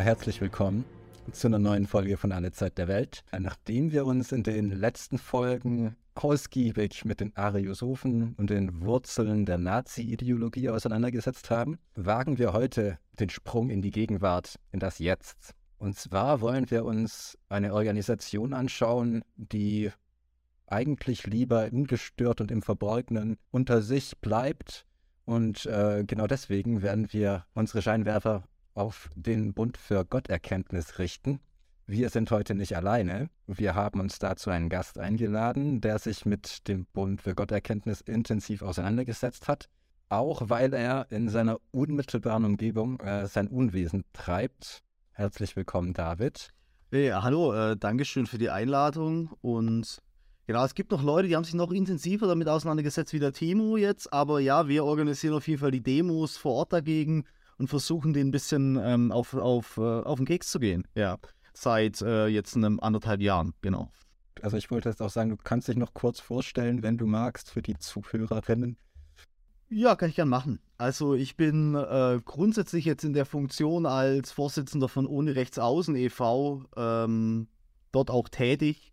Herzlich willkommen zu einer neuen Folge von Alle Zeit der Welt. Nachdem wir uns in den letzten Folgen ausgiebig mit den Ariosophen und den Wurzeln der Nazi-Ideologie auseinandergesetzt haben, wagen wir heute den Sprung in die Gegenwart, in das Jetzt. Und zwar wollen wir uns eine Organisation anschauen, die eigentlich lieber ungestört und im Verborgenen unter sich bleibt. Und äh, genau deswegen werden wir unsere Scheinwerfer auf den Bund für Gotterkenntnis richten. Wir sind heute nicht alleine. Wir haben uns dazu einen Gast eingeladen, der sich mit dem Bund für Gotterkenntnis intensiv auseinandergesetzt hat, auch weil er in seiner unmittelbaren Umgebung äh, sein Unwesen treibt. Herzlich willkommen, David. Hey, hallo, äh, Dankeschön für die Einladung und Genau, es gibt noch Leute, die haben sich noch intensiver damit auseinandergesetzt wie der Timo jetzt, aber ja, wir organisieren auf jeden Fall die Demos vor Ort dagegen und versuchen den ein bisschen ähm, auf, auf, äh, auf den Keks zu gehen. Ja, seit äh, jetzt einem anderthalb Jahren, genau. Also ich wollte jetzt auch sagen, du kannst dich noch kurz vorstellen, wenn du magst, für die Zuhörerinnen. Ja, kann ich gern machen. Also ich bin äh, grundsätzlich jetzt in der Funktion als Vorsitzender von Ohne Rechts Außen e.V. Ähm, dort auch tätig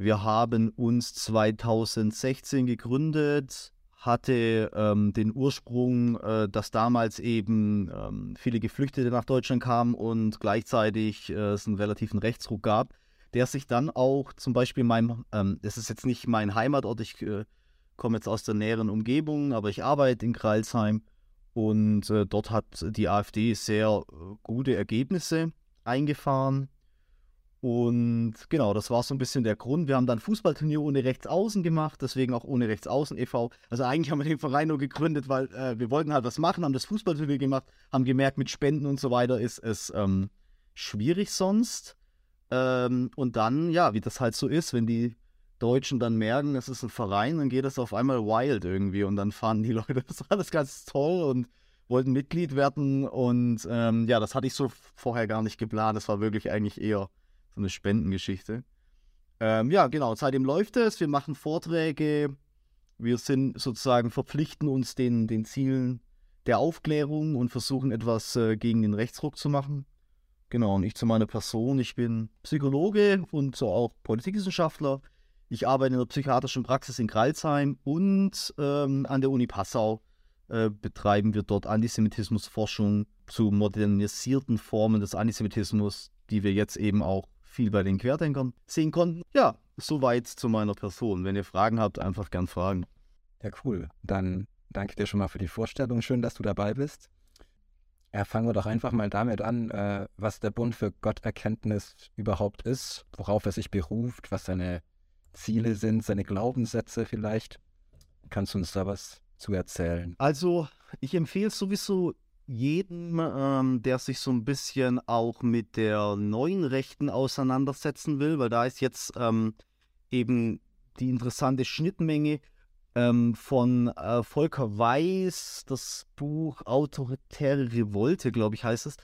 wir haben uns 2016 gegründet, hatte ähm, den Ursprung, äh, dass damals eben ähm, viele Geflüchtete nach Deutschland kamen und gleichzeitig äh, es einen relativen Rechtsruck gab, der sich dann auch zum Beispiel meinem, ähm, das ist jetzt nicht mein Heimatort, ich äh, komme jetzt aus der näheren Umgebung, aber ich arbeite in Kreilsheim und äh, dort hat die AfD sehr äh, gute Ergebnisse eingefahren. Und genau, das war so ein bisschen der Grund. Wir haben dann Fußballturnier ohne Rechtsaußen gemacht, deswegen auch ohne Rechtsaußen e.V. Also eigentlich haben wir den Verein nur gegründet, weil äh, wir wollten halt was machen, haben das Fußballturnier gemacht, haben gemerkt, mit Spenden und so weiter ist es ähm, schwierig sonst. Ähm, und dann, ja, wie das halt so ist, wenn die Deutschen dann merken, es ist ein Verein, dann geht das auf einmal wild irgendwie und dann fahren die Leute, das war alles ganz toll und wollten Mitglied werden und ähm, ja, das hatte ich so vorher gar nicht geplant. Das war wirklich eigentlich eher so eine Spendengeschichte. Ähm, ja, genau, seitdem läuft es. Wir machen Vorträge. Wir sind sozusagen, verpflichten uns den, den Zielen der Aufklärung und versuchen etwas äh, gegen den Rechtsruck zu machen. Genau, und ich zu meiner Person, ich bin Psychologe und so auch Politikwissenschaftler. Ich arbeite in der psychiatrischen Praxis in Kralsheim und ähm, an der Uni Passau äh, betreiben wir dort Antisemitismusforschung zu modernisierten Formen des Antisemitismus, die wir jetzt eben auch viel bei den Querdenkern sehen konnten. Ja, soweit zu meiner Person. Wenn ihr Fragen habt, einfach gern fragen. Ja, cool. Dann danke dir schon mal für die Vorstellung. Schön, dass du dabei bist. Ja, fangen wir doch einfach mal damit an, äh, was der Bund für Gotterkenntnis überhaupt ist, worauf er sich beruft, was seine Ziele sind, seine Glaubenssätze vielleicht. Kannst du uns da was zu erzählen? Also, ich empfehle sowieso jedem, ähm, der sich so ein bisschen auch mit der neuen Rechten auseinandersetzen will, weil da ist jetzt ähm, eben die interessante Schnittmenge ähm, von äh, Volker Weiß, das Buch Autoritäre Revolte, glaube ich, heißt es,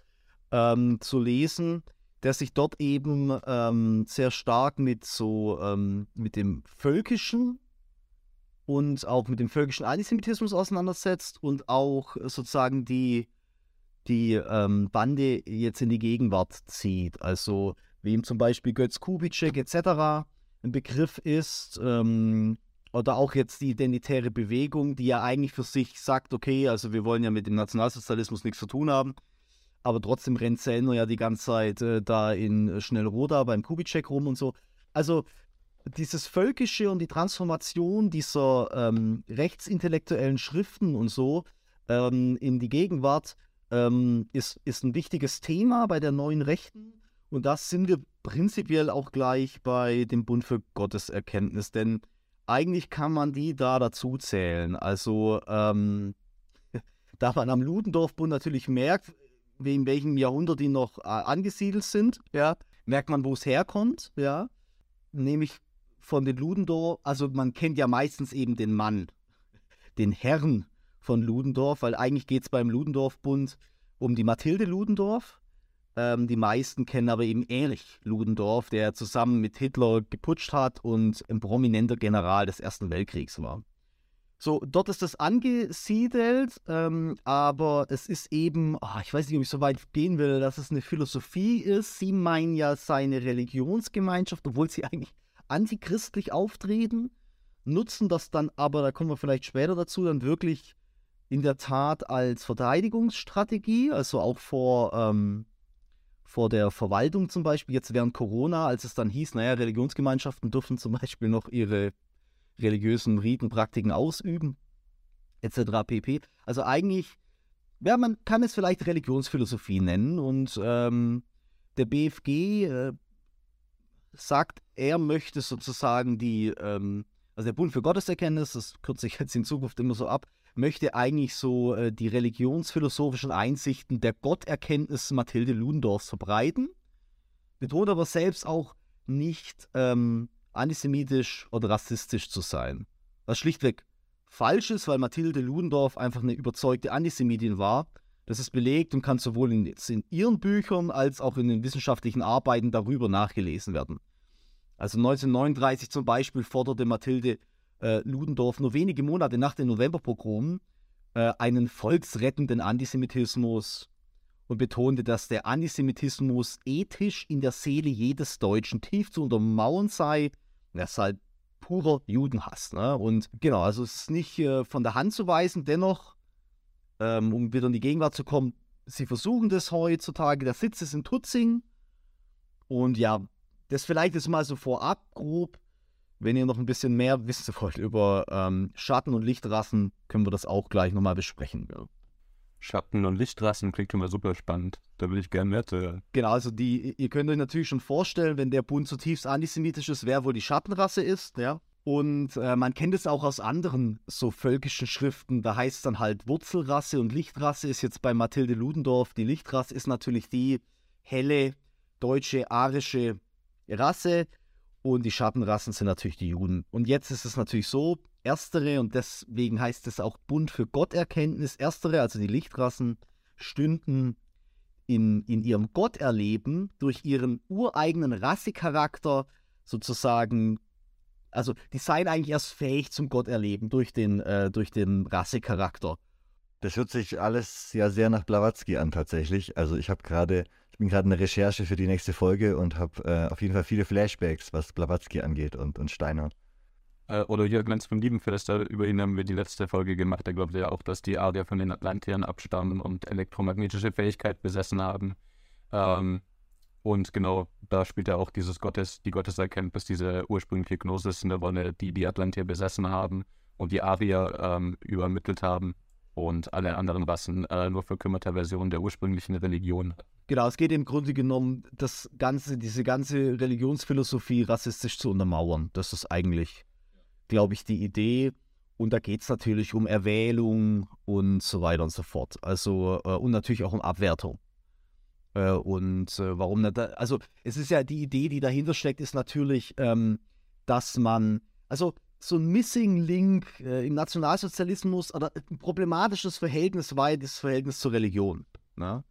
ähm, zu lesen, der sich dort eben ähm, sehr stark mit so ähm, mit dem Völkischen und auch mit dem völkischen Antisemitismus auseinandersetzt und auch sozusagen die die ähm, Bande jetzt in die Gegenwart zieht. Also wie ihm zum Beispiel Götz Kubitschek etc. ein Begriff ist. Ähm, oder auch jetzt die identitäre Bewegung, die ja eigentlich für sich sagt, okay, also wir wollen ja mit dem Nationalsozialismus nichts zu tun haben. Aber trotzdem rennt Sellner ja die ganze Zeit äh, da in Schnellroda beim Kubitschek rum und so. Also dieses Völkische und die Transformation dieser ähm, rechtsintellektuellen Schriften und so ähm, in die Gegenwart ähm, ist, ist ein wichtiges Thema bei der neuen Rechten. Und das sind wir prinzipiell auch gleich bei dem Bund für Gotteserkenntnis, denn eigentlich kann man die da dazu zählen. Also, ähm, da man am Ludendorff-Bund natürlich merkt, in welchem Jahrhundert die noch äh, angesiedelt sind, ja, merkt man, wo es herkommt, ja. Nämlich von den Ludendorff, also man kennt ja meistens eben den Mann, den Herrn von Ludendorff, weil eigentlich geht es beim Ludendorff-Bund um die Mathilde Ludendorff. Ähm, die meisten kennen aber eben Erich Ludendorff, der zusammen mit Hitler geputscht hat und ein prominenter General des Ersten Weltkriegs war. So, dort ist das angesiedelt, ähm, aber es ist eben, oh, ich weiß nicht, ob ich so weit gehen will, dass es eine Philosophie ist. Sie meinen ja seine Religionsgemeinschaft, obwohl sie eigentlich antichristlich auftreten, nutzen das dann aber, da kommen wir vielleicht später dazu, dann wirklich in der Tat als Verteidigungsstrategie, also auch vor, ähm, vor der Verwaltung zum Beispiel, jetzt während Corona, als es dann hieß, naja, Religionsgemeinschaften dürfen zum Beispiel noch ihre religiösen Riten, Praktiken ausüben, etc. pp. Also eigentlich, ja, man kann es vielleicht Religionsphilosophie nennen und ähm, der BFG äh, sagt, er möchte sozusagen die, ähm, also der Bund für Gotteserkenntnis, das kürze ich jetzt in Zukunft immer so ab, möchte eigentlich so äh, die religionsphilosophischen Einsichten der Gotterkenntnis Mathilde Ludendorffs verbreiten, betont aber selbst auch nicht ähm, antisemitisch oder rassistisch zu sein. Was schlichtweg falsch ist, weil Mathilde Ludendorff einfach eine überzeugte Antisemitin war. Das ist belegt und kann sowohl in, in ihren Büchern als auch in den wissenschaftlichen Arbeiten darüber nachgelesen werden. Also 1939 zum Beispiel forderte Mathilde äh, Ludendorff nur wenige Monate nach den Novemberpogromen äh, einen volksrettenden Antisemitismus und betonte, dass der Antisemitismus ethisch in der Seele jedes Deutschen tief zu untermauern sei. Das ist halt purer Judenhass. Ne? Und genau, also es ist nicht äh, von der Hand zu weisen, dennoch, ähm, um wieder in die Gegenwart zu kommen, sie versuchen das heutzutage. Der Sitz ist in Tutzing. Und ja, das vielleicht ist mal so vorab grob. Wenn ihr noch ein bisschen mehr wissen wollt über ähm, Schatten- und Lichtrassen, können wir das auch gleich nochmal besprechen. Ja. Schatten- und Lichtrassen klingt immer super spannend. Da will ich gerne mehr zu hören. Genau, also die, ihr könnt euch natürlich schon vorstellen, wenn der Bund zutiefst antisemitisch ist, wer wohl die Schattenrasse ist, ja. Und äh, man kennt es auch aus anderen so völkischen Schriften. Da heißt es dann halt Wurzelrasse und Lichtrasse ist jetzt bei Mathilde Ludendorff. Die Lichtrasse ist natürlich die helle deutsche arische Rasse und die Schattenrassen sind natürlich die Juden. Und jetzt ist es natürlich so, erstere, und deswegen heißt es auch Bund für Gotterkenntnis, erstere, also die Lichtrassen, stünden in, in ihrem Gotterleben durch ihren ureigenen Rassecharakter sozusagen, also die seien eigentlich erst fähig zum Gotterleben durch den, äh, durch den Rassecharakter. Das hört sich alles ja sehr nach Blavatsky an tatsächlich. Also ich habe gerade ich bin gerade in der Recherche für die nächste Folge und habe äh, auf jeden Fall viele Flashbacks, was Blavatsky angeht und, und Steiner. Äh, oder Jörg Lenz vom Liebenförster, über ihn haben wir die letzte Folge gemacht. Er glaubt ja auch, dass die Arier von den Atlantiern abstammen und elektromagnetische Fähigkeit besessen haben. Ähm, und genau, da spielt ja auch dieses Gottes, die Gotteserkenntnis, diese ursprüngliche Gnosis eine Rolle, die die Atlantier besessen haben und die Arier ähm, übermittelt haben und alle anderen Rassen äh, nur verkümmerter Versionen der ursprünglichen Religion Genau, es geht im Grunde genommen, das ganze, diese ganze Religionsphilosophie rassistisch zu untermauern. Das ist eigentlich, glaube ich, die Idee. Und da geht es natürlich um Erwählung und so weiter und so fort. Also, äh, und natürlich auch um Abwertung. Äh, und äh, warum nicht? Also, es ist ja die Idee, die dahinter steckt, ist natürlich, ähm, dass man, also so ein Missing Link äh, im Nationalsozialismus oder ein problematisches Verhältnis war das Verhältnis zur Religion. Ne?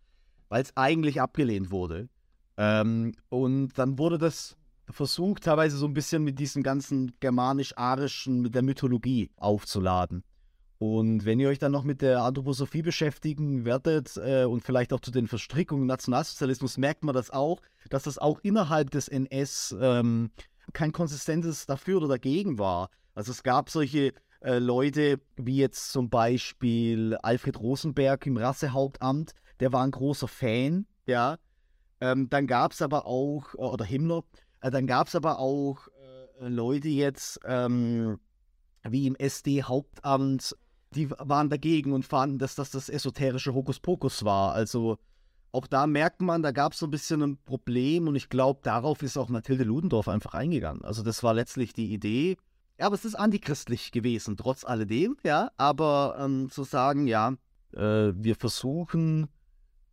Weil es eigentlich abgelehnt wurde. Ähm, und dann wurde das versucht, teilweise so ein bisschen mit diesem ganzen germanisch-arischen, mit der Mythologie aufzuladen. Und wenn ihr euch dann noch mit der Anthroposophie beschäftigen werdet äh, und vielleicht auch zu den Verstrickungen Nationalsozialismus, merkt man das auch, dass das auch innerhalb des NS ähm, kein konsistentes dafür oder dagegen war. Also es gab solche äh, Leute wie jetzt zum Beispiel Alfred Rosenberg im Rassehauptamt, der war ein großer Fan, ja. Ähm, dann gab es aber auch, äh, oder Himmler, äh, dann gab es aber auch äh, Leute jetzt, ähm, wie im SD-Hauptamt, die waren dagegen und fanden, dass das das esoterische Hokuspokus war. Also auch da merkt man, da gab es so ein bisschen ein Problem und ich glaube, darauf ist auch Mathilde Ludendorff einfach eingegangen. Also das war letztlich die Idee. Ja, aber es ist antichristlich gewesen, trotz alledem, ja. Aber ähm, zu sagen, ja, äh, wir versuchen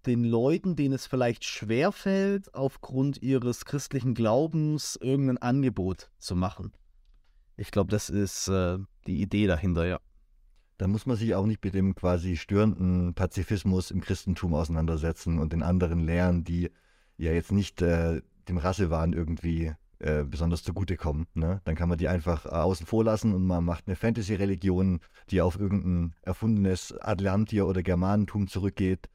den Leuten, denen es vielleicht schwerfällt, aufgrund ihres christlichen Glaubens irgendein Angebot zu machen. Ich glaube, das ist äh, die Idee dahinter, ja. Da muss man sich auch nicht mit dem quasi störenden Pazifismus im Christentum auseinandersetzen und den anderen Lehren, die ja jetzt nicht äh, dem Rassewahn irgendwie äh, besonders zugutekommen. Ne? Dann kann man die einfach äh, außen vor lassen und man macht eine Fantasy-Religion, die auf irgendein erfundenes Atlantier oder Germanentum zurückgeht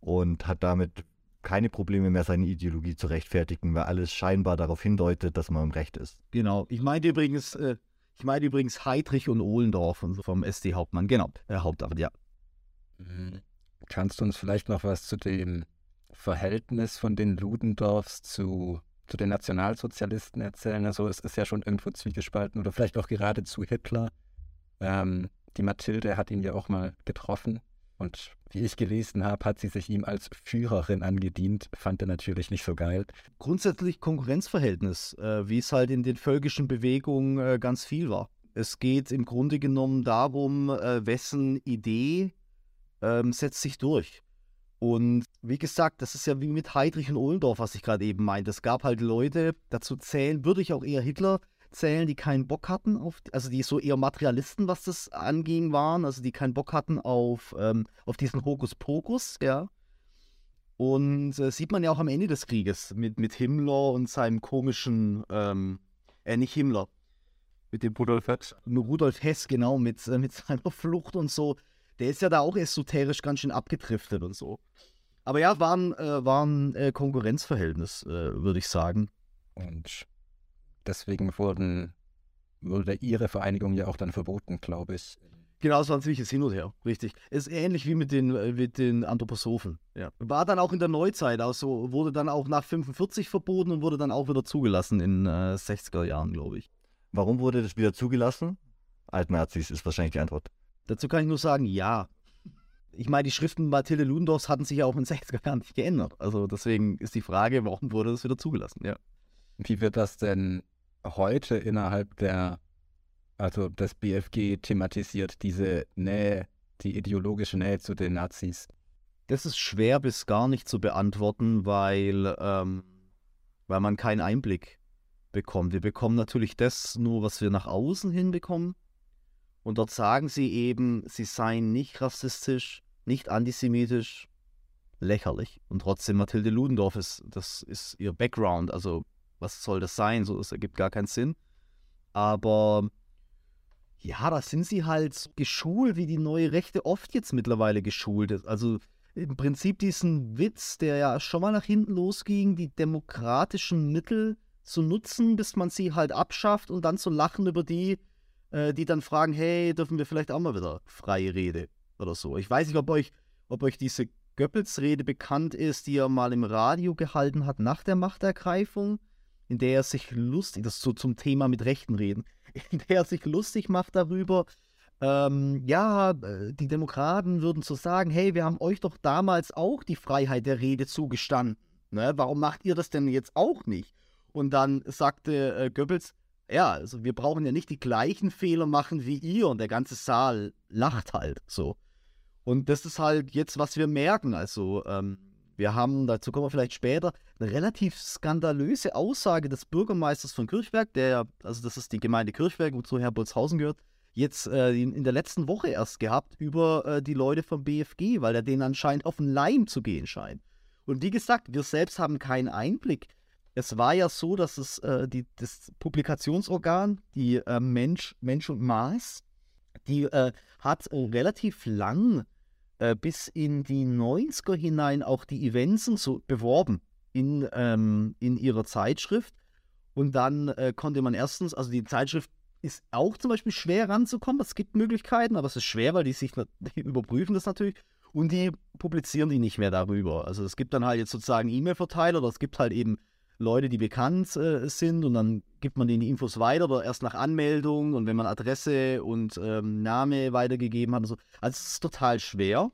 und hat damit keine Probleme mehr, seine Ideologie zu rechtfertigen, weil alles scheinbar darauf hindeutet, dass man im Recht ist. Genau. Ich meinte übrigens, äh, ich meine übrigens Heidrich und Ohlendorf und so vom SD Hauptmann. Genau, der Hauptamt, ja. Mhm. Kannst du uns vielleicht noch was zu dem Verhältnis von den Ludendorffs zu, zu den Nationalsozialisten erzählen? Also es ist ja schon irgendwo zwiegespalten oder vielleicht auch gerade zu Hitler. Ähm, die Mathilde hat ihn ja auch mal getroffen und wie ich gelesen habe, hat sie sich ihm als Führerin angedient. Fand er natürlich nicht so geil. Grundsätzlich Konkurrenzverhältnis, äh, wie es halt in den völkischen Bewegungen äh, ganz viel war. Es geht im Grunde genommen darum, äh, wessen Idee ähm, setzt sich durch. Und wie gesagt, das ist ja wie mit Heydrich und Ohlendorf, was ich gerade eben meinte. Es gab halt Leute, dazu zählen, würde ich auch eher Hitler zählen, die keinen Bock hatten auf, also die so eher Materialisten, was das anging, waren, also die keinen Bock hatten auf, ähm, auf diesen Hokuspokus, ja. Und äh, sieht man ja auch am Ende des Krieges mit, mit Himmler und seinem komischen, ähm, äh, nicht Himmler, mit dem Rudolf Hess. Rudolf Hess, genau, mit, äh, mit seiner Flucht und so. Der ist ja da auch esoterisch ganz schön abgedriftet und so. Aber ja, war ein, äh, war ein äh, Konkurrenzverhältnis, äh, würde ich sagen. Und deswegen wurden, wurde ihre Vereinigung ja auch dann verboten, glaube ich. Genau, es war ein ziemliches Hin und Her, richtig. Ist ähnlich wie mit den, äh, mit den Anthroposophen. Ja. War dann auch in der Neuzeit, also wurde dann auch nach 45 verboten und wurde dann auch wieder zugelassen in äh, 60er Jahren, glaube ich. Warum wurde das wieder zugelassen? Altnazis ist wahrscheinlich die Antwort. Dazu kann ich nur sagen, ja. Ich meine, die Schriften Mathilde Ludendorffs hatten sich ja auch in den 60er Jahren nicht geändert. Also deswegen ist die Frage, warum wurde das wieder zugelassen, ja. Wie wird das denn heute innerhalb der, also des BFG thematisiert, diese Nähe, die ideologische Nähe zu den Nazis? Das ist schwer bis gar nicht zu beantworten, weil, ähm, weil man keinen Einblick bekommt. Wir bekommen natürlich das nur, was wir nach außen hinbekommen. Und dort sagen sie eben, sie seien nicht rassistisch, nicht antisemitisch, lächerlich. Und trotzdem Mathilde Ludendorff ist, das ist ihr Background. Also, was soll das sein? So, das ergibt gar keinen Sinn. Aber ja, da sind sie halt geschult, wie die neue Rechte oft jetzt mittlerweile geschult ist. Also im Prinzip diesen Witz, der ja schon mal nach hinten losging, die demokratischen Mittel zu nutzen, bis man sie halt abschafft und dann zu lachen über die, äh, die dann fragen, hey, dürfen wir vielleicht auch mal wieder freie Rede oder so. Ich weiß nicht, ob euch, ob euch diese Goebbels-Rede bekannt ist, die er mal im Radio gehalten hat nach der Machtergreifung, in der er sich lustig, das so zum Thema mit Rechten reden, in der er sich lustig macht darüber, ähm, ja, äh, die Demokraten würden so sagen, hey, wir haben euch doch damals auch die Freiheit der Rede zugestanden. Ne? Warum macht ihr das denn jetzt auch nicht? Und dann sagte äh, Goebbels, ja, also wir brauchen ja nicht die gleichen Fehler machen wie ihr und der ganze Saal lacht halt so. Und das ist halt jetzt, was wir merken. Also, ähm, wir haben, dazu kommen wir vielleicht später, eine relativ skandalöse Aussage des Bürgermeisters von Kirchberg, der, also das ist die Gemeinde Kirchberg, wozu Herr Bolzhausen gehört, jetzt äh, in, der letzten Woche erst gehabt über äh, die Leute vom BFG, weil er denen anscheinend auf den Leim zu gehen scheint. Und wie gesagt, wir selbst haben keinen Einblick es war ja so, dass es äh, die, das Publikationsorgan, die äh, Mensch, Mensch und Maß, die äh, hat relativ lang äh, bis in die 90er hinein auch die Events so beworben in, ähm, in ihrer Zeitschrift. Und dann äh, konnte man erstens, also die Zeitschrift ist auch zum Beispiel schwer ranzukommen. Es gibt Möglichkeiten, aber es ist schwer, weil die sich die überprüfen das natürlich. Und die publizieren die nicht mehr darüber. Also es gibt dann halt jetzt sozusagen E-Mail-Verteiler oder es gibt halt eben Leute, die bekannt äh, sind und dann gibt man denen die Infos weiter oder erst nach Anmeldung und wenn man Adresse und ähm, Name weitergegeben hat und so. Also es ist total schwer.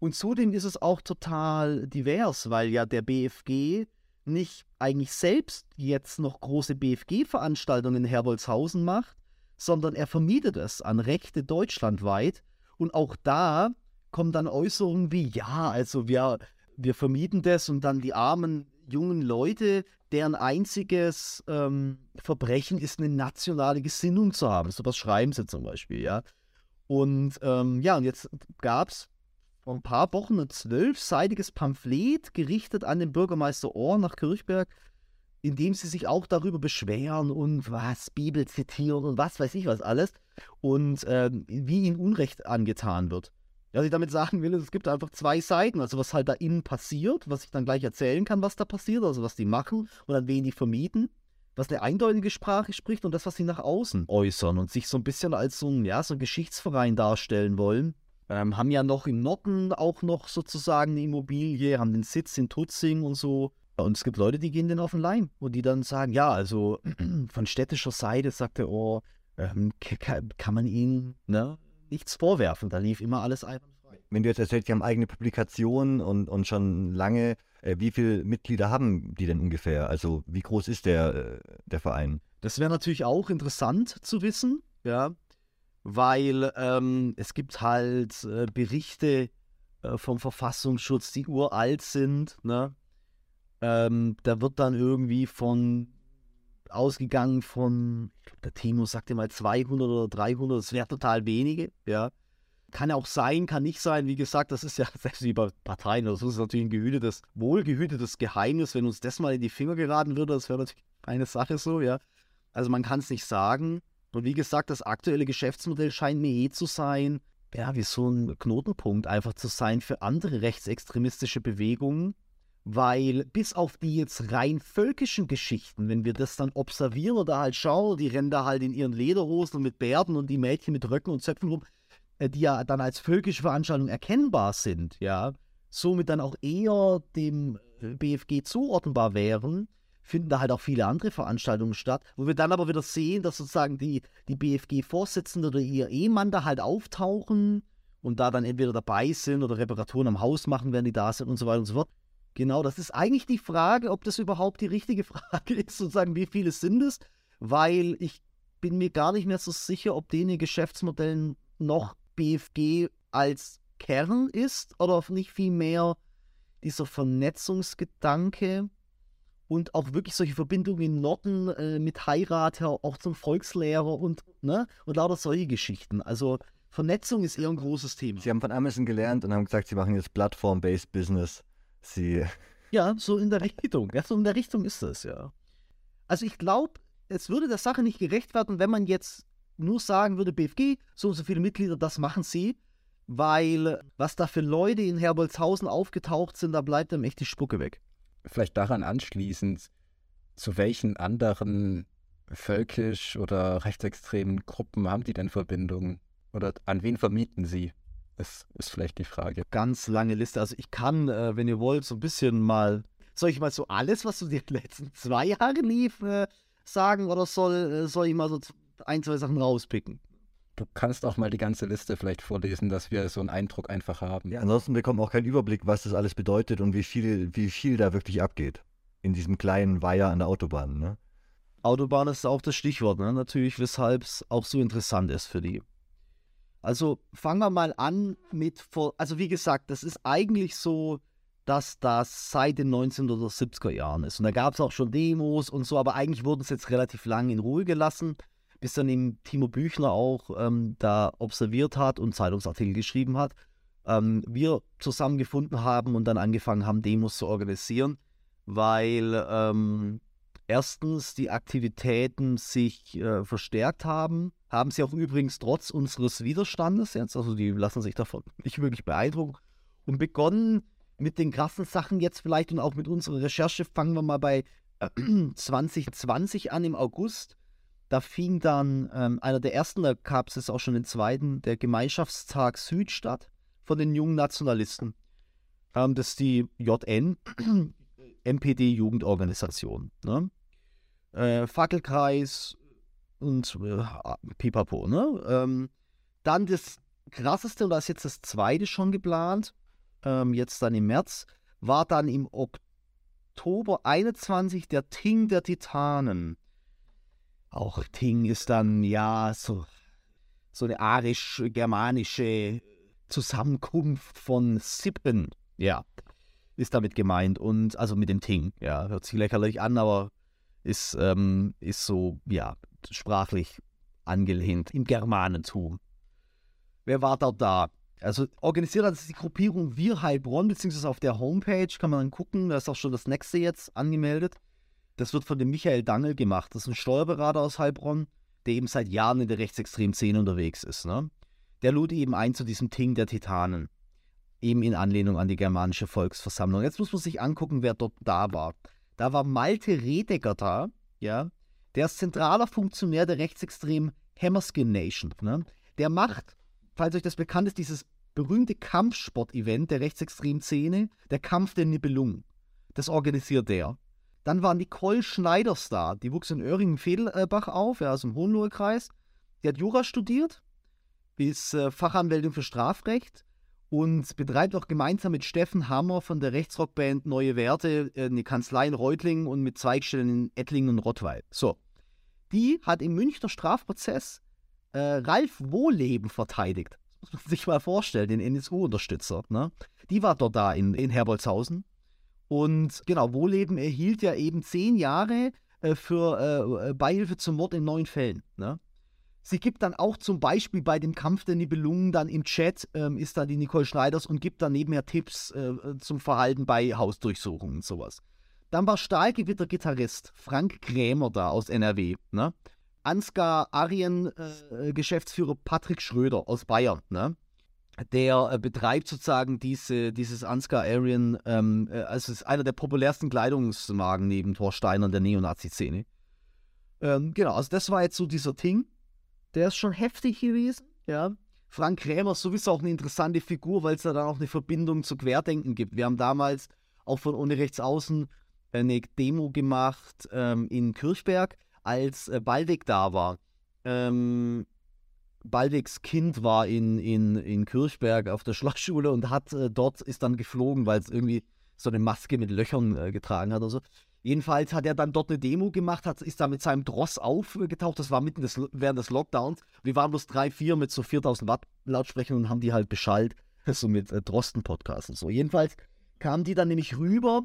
Und zudem ist es auch total divers, weil ja der BFG nicht eigentlich selbst jetzt noch große BFG-Veranstaltungen in Herbolzhausen macht, sondern er vermietet es an Rechte deutschlandweit. Und auch da kommen dann Äußerungen wie, ja, also wir, wir vermieten das und dann die armen jungen Leute, deren einziges ähm, Verbrechen ist, eine nationale Gesinnung zu haben. So was schreiben sie zum Beispiel, ja. Und ähm, ja, und jetzt gab es vor ein paar Wochen ein zwölfseitiges Pamphlet gerichtet an den Bürgermeister Ohr nach Kirchberg, indem sie sich auch darüber beschweren und was, Bibel zitieren und was weiß ich was alles und äh, wie ihnen Unrecht angetan wird. Was ich damit sagen will, es gibt einfach zwei Seiten. Also was halt da innen passiert, was ich dann gleich erzählen kann, was da passiert, also was die machen und an wen die vermieten, was eine eindeutige Sprache spricht und das, was sie nach außen äußern und sich so ein bisschen als so ein, ja, so ein Geschichtsverein darstellen wollen. Ähm, haben ja noch im Norden auch noch sozusagen eine Immobilie, haben den Sitz in Tutzing und so. Und es gibt Leute, die gehen den auf den Leim und die dann sagen, ja, also von städtischer Seite sagt er, oh, ähm, kann man ihnen ne, nichts vorwerfen. Da lief immer alles einwandfrei. Wenn du jetzt erzählst, die haben eigene Publikationen und, und schon lange, äh, wie viele Mitglieder haben die denn ungefähr? Also wie groß ist der, äh, der Verein? Das wäre natürlich auch interessant zu wissen, ja, weil ähm, es gibt halt äh, Berichte äh, vom Verfassungsschutz, die uralt sind, ne? Ähm, da wird dann irgendwie von ausgegangen von, der Timo sagte mal 200 oder 300, das wäre total wenige, ja. Kann auch sein, kann nicht sein. Wie gesagt, das ist ja selbst wie bei Parteien, das ist natürlich ein gehütetes, wohlgehütetes Geheimnis. Wenn uns das mal in die Finger geraten würde, das wäre natürlich eine Sache so, ja. Also man kann es nicht sagen. Und wie gesagt, das aktuelle Geschäftsmodell scheint mir eh zu sein, ja, wie so ein Knotenpunkt einfach zu sein für andere rechtsextremistische Bewegungen, weil bis auf die jetzt rein völkischen Geschichten, wenn wir das dann observieren oder halt schauen, die rennen da halt in ihren Lederhosen und mit Bärten und die Mädchen mit Röcken und Zöpfen rum, äh, die ja dann als völkische Veranstaltung erkennbar sind, ja, somit dann auch eher dem äh, BFG zuordnenbar wären, finden da halt auch viele andere Veranstaltungen statt, wo wir dann aber wieder sehen, dass sozusagen die, die BFG-Vorsitzende oder ihr Ehemann da halt auftauchen und da dann entweder dabei sind oder Reparaturen am Haus machen, wenn die da sind und so weiter und so fort. Genau, das ist eigentlich die Frage, ob das überhaupt die richtige Frage ist, sozusagen, wie viele sind es, weil ich bin mir gar nicht mehr so sicher, ob denen Geschäftsmodell noch BFG als Kern ist oder nicht viel mehr dieser Vernetzungsgedanke und auch wirklich solche Verbindungen im Norden äh, mit Heirat, auch zum Volkslehrer und, ne, und lauter solche Geschichten. Also Vernetzung ist eher ein großes Thema. Sie haben von Amazon gelernt und haben gesagt, Sie machen jetzt Plattform-Based Business. Sie. Ja, so in der Richtung. Ja, so in der Richtung ist es, ja. Also ich glaube, es würde der Sache nicht gerecht werden, wenn man jetzt nur sagen würde, BFG, so und so viele Mitglieder, das machen sie, weil was da für Leute in Herbolzhausen aufgetaucht sind, da bleibt einem echt die Spucke weg. Vielleicht daran anschließend, zu welchen anderen völkisch oder rechtsextremen Gruppen haben die denn Verbindungen? Oder an wen vermieten sie? Das ist vielleicht die Frage. Ganz lange Liste. Also ich kann, äh, wenn ihr wollt, so ein bisschen mal, soll ich mal so alles, was so die letzten zwei Jahre lief, äh, sagen oder soll, äh, soll ich mal so ein, zwei Sachen rauspicken? Du kannst auch mal die ganze Liste vielleicht vorlesen, dass wir so einen Eindruck einfach haben. Ja, ansonsten bekommen wir auch keinen Überblick, was das alles bedeutet und wie viel, wie viel da wirklich abgeht. In diesem kleinen Weiher an der Autobahn, ne? Autobahn ist auch das Stichwort, ne? Natürlich, weshalb es auch so interessant ist für die. Also fangen wir mal an mit, also wie gesagt, das ist eigentlich so, dass das seit den 1970er Jahren ist. Und da gab es auch schon Demos und so, aber eigentlich wurden es jetzt relativ lang in Ruhe gelassen, bis dann eben Timo Büchner auch ähm, da observiert hat und Zeitungsartikel geschrieben hat. Ähm, wir zusammengefunden haben und dann angefangen haben, Demos zu organisieren, weil ähm, erstens die Aktivitäten sich äh, verstärkt haben haben sie auch übrigens trotz unseres Widerstandes, jetzt, also die lassen sich davon nicht wirklich beeindrucken, und begonnen mit den krassen Sachen jetzt vielleicht und auch mit unserer Recherche, fangen wir mal bei äh, 2020 an im August. Da fing dann ähm, einer der ersten, da gab es auch schon den zweiten, der Gemeinschaftstag Süd statt von den jungen Nationalisten. Ähm, das ist die JN, MPD-Jugendorganisation. Ne? Äh, Fackelkreis, und äh, pipapo, ne? Ähm, dann das krasseste, und da ist jetzt das zweite schon geplant, ähm, jetzt dann im März, war dann im Oktober 21 der Ting der Titanen. Auch Ting ist dann, ja, so, so eine arisch-germanische Zusammenkunft von Sippen, ja, ist damit gemeint. Und also mit dem Ting, ja, hört sich lächerlich an, aber ist, ähm, ist so, ja, sprachlich angelehnt im Germanentum. Wer war da da? Also organisiert hat die Gruppierung Wir Heilbronn, beziehungsweise auf der Homepage kann man dann gucken, da ist auch schon das nächste jetzt angemeldet. Das wird von dem Michael Dangel gemacht. Das ist ein Steuerberater aus Heilbronn, der eben seit Jahren in der rechtsextremen Szene unterwegs ist. Ne? Der lud eben ein zu diesem Ting der Titanen. Eben in Anlehnung an die germanische Volksversammlung. Jetzt muss man sich angucken, wer dort da war. Da war Malte Redecker da, ja. Der ist zentraler Funktionär der rechtsextremen Hammerskin Nation. Ne? Der macht, falls euch das bekannt ist, dieses berühmte Kampfsport-Event der rechtsextremen Szene, der Kampf der Nibelungen. Das organisiert der. Dann war Nicole Schneiders da. Die wuchs in Öhringen-Fedelbach auf, ja, aus dem Hohenlohe-Kreis. Die hat Jura studiert, ist äh, Fachanwältin für Strafrecht und betreibt auch gemeinsam mit Steffen Hammer von der Rechtsrockband Neue Werte äh, eine Kanzlei in Reutlingen und mit Zweigstellen in Ettlingen und Rottweil. So. Die hat im Münchner Strafprozess äh, Ralf Wohleben verteidigt. Das muss man sich mal vorstellen, den NSU-Unterstützer. Ne? Die war dort da in, in Herbolzhausen. Und genau, Wohleben erhielt ja eben zehn Jahre äh, für äh, Beihilfe zum Mord in neun Fällen. Ne? Sie gibt dann auch zum Beispiel bei dem Kampf der Nibelungen dann im Chat, ähm, ist da die Nicole Schneiders und gibt dann nebenher Tipps äh, zum Verhalten bei Hausdurchsuchungen und sowas. Dann war Stahlgewitter-Gitarrist Frank Krämer da aus NRW. Ne? Ansgar Arien, äh, Geschäftsführer Patrick Schröder aus Bayern. Ne? Der äh, betreibt sozusagen diese, dieses Ansgar Arien, ähm, äh, also ist einer der populärsten Kleidungsmarken neben Thorsteiner in der Neonazi-Szene. Ähm, genau, also das war jetzt so dieser Ting. Der ist schon heftig gewesen, ja. Frank Krämer ist sowieso auch eine interessante Figur, weil es da dann auch eine Verbindung zu Querdenken gibt. Wir haben damals auch von ohne rechts außen eine Demo gemacht ähm, in Kirchberg, als äh, Ballweg da war. Ähm, Ballwegs Kind war in, in, in Kirchberg auf der Schlossschule und hat äh, dort ist dann geflogen, weil es irgendwie so eine Maske mit Löchern äh, getragen hat oder so. Jedenfalls hat er dann dort eine Demo gemacht, hat, ist da mit seinem Dross aufgetaucht. Das war mitten des, während des Lockdowns. Wir waren bloß drei, vier mit so 4000 Watt Lautsprechern und haben die halt beschallt. So mit äh, Drosten-Podcasts und so. Jedenfalls kamen die dann nämlich rüber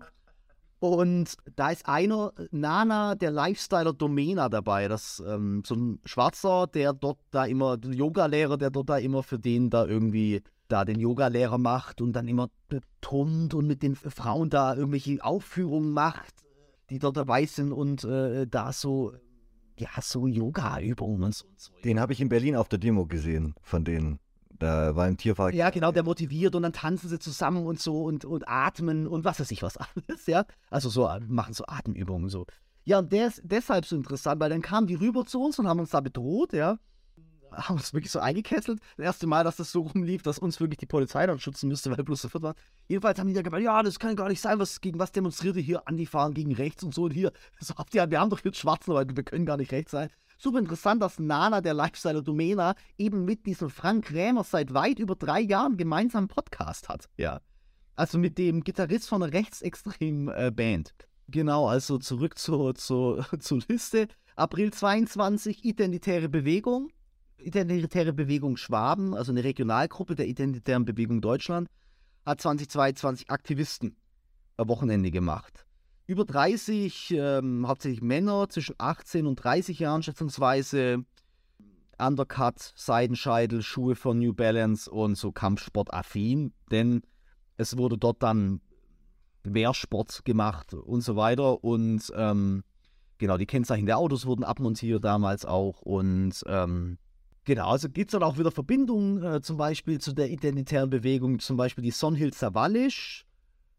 und da ist einer, Nana, der Lifestyler Domena dabei. Das ähm, so ein Schwarzer, der dort da immer, Yoga-Lehrer, der dort da immer für den da irgendwie da den Yoga-Lehrer macht und dann immer betont und mit den Frauen da irgendwelche Aufführungen macht die dort dabei sind und äh, da so, ja, so Yoga-Übungen und so. Den habe ich in Berlin auf der Demo gesehen, von denen. Da war ein Tierpark. Ja, genau, der motiviert und dann tanzen sie zusammen und so und, und atmen und was weiß ich was alles, ja. Also so äh, machen so Atemübungen so. Ja, und der ist deshalb so interessant, weil dann kamen die rüber zu uns und haben uns da bedroht, ja haben uns wirklich so eingekesselt. Das erste Mal, dass das so rumlief, dass uns wirklich die Polizei dann schützen müsste, weil bloß so fit waren. Jedenfalls haben die da gemeint, ja, das kann gar nicht sein, was gegen was demonstrierte hier Antifahren gegen rechts und so und hier. So habt ihr, wir haben doch hier Schwarzen, aber wir können gar nicht rechts sein. Super interessant, dass Nana, der Lifestyle Domena, eben mit diesem Frank Krämer seit weit über drei Jahren gemeinsam Podcast hat. Ja. Also mit dem Gitarrist von einer rechtsextremen äh, Band. Genau, also zurück zur, zur, zur Liste. April 22, Identitäre Bewegung. Identitäre Bewegung Schwaben, also eine Regionalgruppe der Identitären Bewegung Deutschland, hat 2022 Aktivisten am Wochenende gemacht. Über 30, ähm, hauptsächlich Männer zwischen 18 und 30 Jahren schätzungsweise, Undercut, Seidenscheitel, Schuhe von New Balance und so Kampfsport-affin, denn es wurde dort dann Wehrsport gemacht und so weiter und ähm, genau, die Kennzeichen der Autos wurden abmontiert damals auch und ähm, Genau, also gibt es dann auch wieder Verbindungen, äh, zum Beispiel zu der identitären Bewegung, zum Beispiel die Sonhild Savalisch.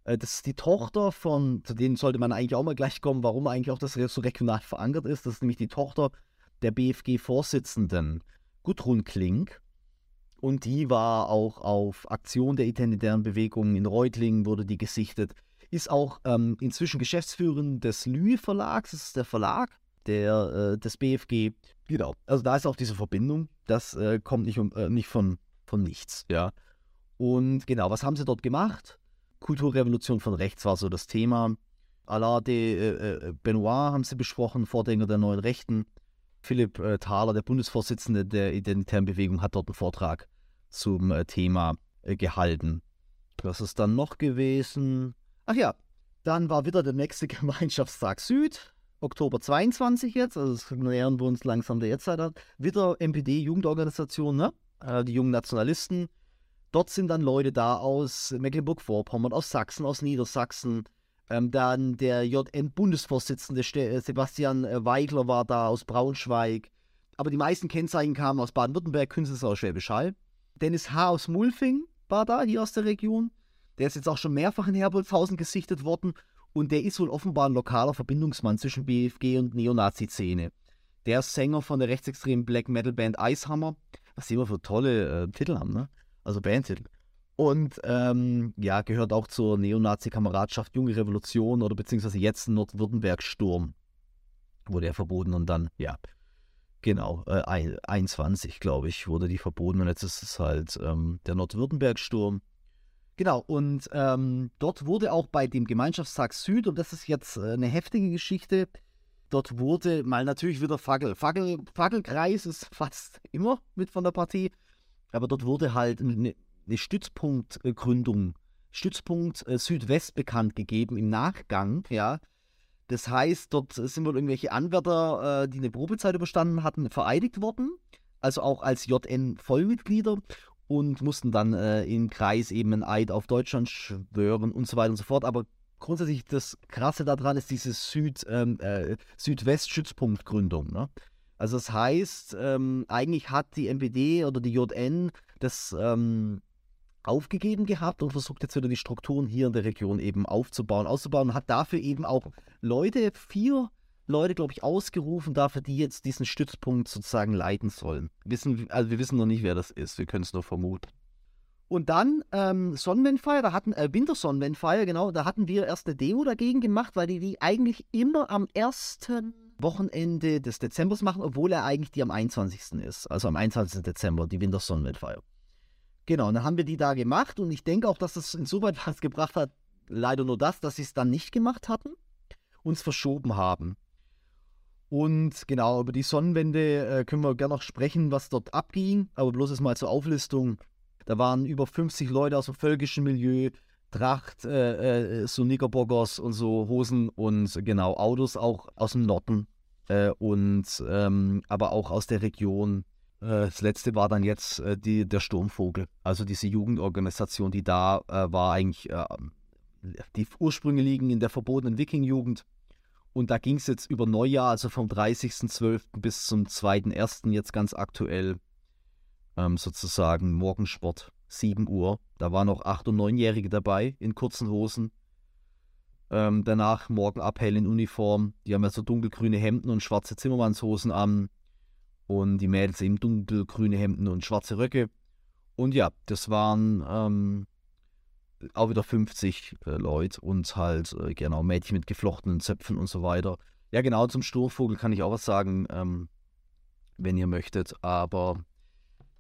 Äh, das ist die Tochter von, zu denen sollte man eigentlich auch mal gleich kommen, warum eigentlich auch das so regional verankert ist. Das ist nämlich die Tochter der BFG-Vorsitzenden Gudrun Klink. Und die war auch auf Aktion der identitären Bewegung in Reutlingen, wurde die gesichtet. Ist auch ähm, inzwischen Geschäftsführerin des Lühe Verlags, das ist der Verlag der, äh, des BFG. Genau. Also da ist auch diese Verbindung. Das äh, kommt nicht, um, äh, nicht von, von nichts, ja. Und genau, was haben sie dort gemacht? Kulturrevolution von rechts war so das Thema. Alain de äh, äh, Benoit haben sie besprochen, Vordenker der neuen Rechten. Philipp äh, Thaler, der Bundesvorsitzende der Identitären Bewegung, hat dort einen Vortrag zum äh, Thema äh, gehalten. Was ist dann noch gewesen? Ach ja, dann war wieder der nächste Gemeinschaftstag Süd. Oktober 22 jetzt, also nähern wir uns langsam der Jetztzeit an, wieder MPD, Jugendorganisation, ne? Äh, die jungen Nationalisten. Dort sind dann Leute da aus Mecklenburg-Vorpommern, aus Sachsen, aus Niedersachsen, Ähm, dann der JN-Bundesvorsitzende äh, Sebastian äh, Weigler war da aus Braunschweig. Aber die meisten Kennzeichen kamen aus Baden-Württemberg, Künstler aus Schwäbisch Hall. Dennis H. aus Mulfing war da, hier aus der Region. Der ist jetzt auch schon mehrfach in Herbolzhausen gesichtet worden. Und der ist wohl offenbar ein lokaler Verbindungsmann zwischen BFG und Neonazi-Szene. Der ist Sänger von der rechtsextremen Black Metal Band Eishammer. Was die immer für tolle äh, Titel haben, ne? Also Bandtitel. Und ähm, ja, gehört auch zur Neonazi-Kameradschaft Junge Revolution oder beziehungsweise jetzt Nordwürttemberg-Sturm. Wurde er verboten und dann, ja, genau, äh, 21, glaube ich, wurde die verboten und jetzt ist es halt ähm, der Nordwürttemberg-Sturm. Genau, und ähm, dort wurde auch bei dem Gemeinschaftstag Süd, und das ist jetzt äh, eine heftige Geschichte, dort wurde mal natürlich wieder Fackel. Fackel Fackelkreis ist fast immer mit von der Partie, aber dort wurde halt eine eine Stützpunktgründung, Stützpunkt äh, Südwest bekannt gegeben im Nachgang, ja. Das heißt, dort sind wohl irgendwelche Anwärter, äh, die eine Probezeit überstanden hatten, vereidigt worden, also auch als JN-Vollmitglieder und mussten dann äh, im Kreis eben einen Eid auf Deutschland schwören und so weiter und so fort. Aber grundsätzlich das Krasse daran ist diese Süd, ähm, äh, Südwest-Stützpunktgründung. Ne? Also das heißt, ähm, eigentlich hat die MPD oder die JN das ähm, aufgegeben gehabt und versucht jetzt wieder die Strukturen hier in der Region eben aufzubauen, auszubauen und hat dafür eben auch Leute, vier Leute, glaube ich, ausgerufen dafür, die jetzt diesen Stützpunkt sozusagen leiten sollen. Wissen, also wir wissen noch nicht, wer das ist, wir können es nur vermuten. Und dann ähm, Sonnenwendfire, da hatten, äh, Wintersonnenwendfire, genau, da hatten wir erst eine Demo dagegen gemacht, weil die die eigentlich immer am ersten Wochenende des Dezembers machen, obwohl er eigentlich die am 21. ist, also am 21. Dezember, die Wintersonnenwendfire. Genau, dann haben wir die da gemacht und ich denke auch, dass das insoweit was gebracht hat, leider nur das, dass sie es dann nicht gemacht hatten, uns verschoben haben. Und genau, über die Sonnenwende äh, können wir gerne noch sprechen, was dort abging, aber bloß jetzt mal zur Auflistung. Da waren über 50 Leute aus dem völkischen Milieu, Tracht, äh, äh, so Knickerbockers und so Hosen und genau Autos auch aus dem Norden äh, und ähm, aber auch aus der Region äh, das letzte war dann jetzt äh, die, der Sturmvogel, also diese Jugendorganisation, die da war eigentlich, die Ursprünge liegen in der verbotenen Wiking-Jugend. Und da ging es jetzt über Neujahr, also vom 30.12. bis zum 2.1. jetzt ganz aktuell, ähm, sozusagen Morgensport, 7 Uhr. Da waren noch 8- und 9-Jährige dabei in kurzen Hosen. Ähm, danach morgen abhell in Uniform. Die haben ja so dunkelgrüne Hemden und schwarze Zimmermannshosen an und die Mädels eben dunkelgrüne Hemden und schwarze Röcke. Und ja, das waren ähm, auch wieder 50 äh, Leute und halt, äh, genau, Mädchen mit geflochtenen Zöpfen und so weiter. Ja, genau, zum Sturmvogel kann ich auch was sagen, ähm, wenn ihr möchtet. Aber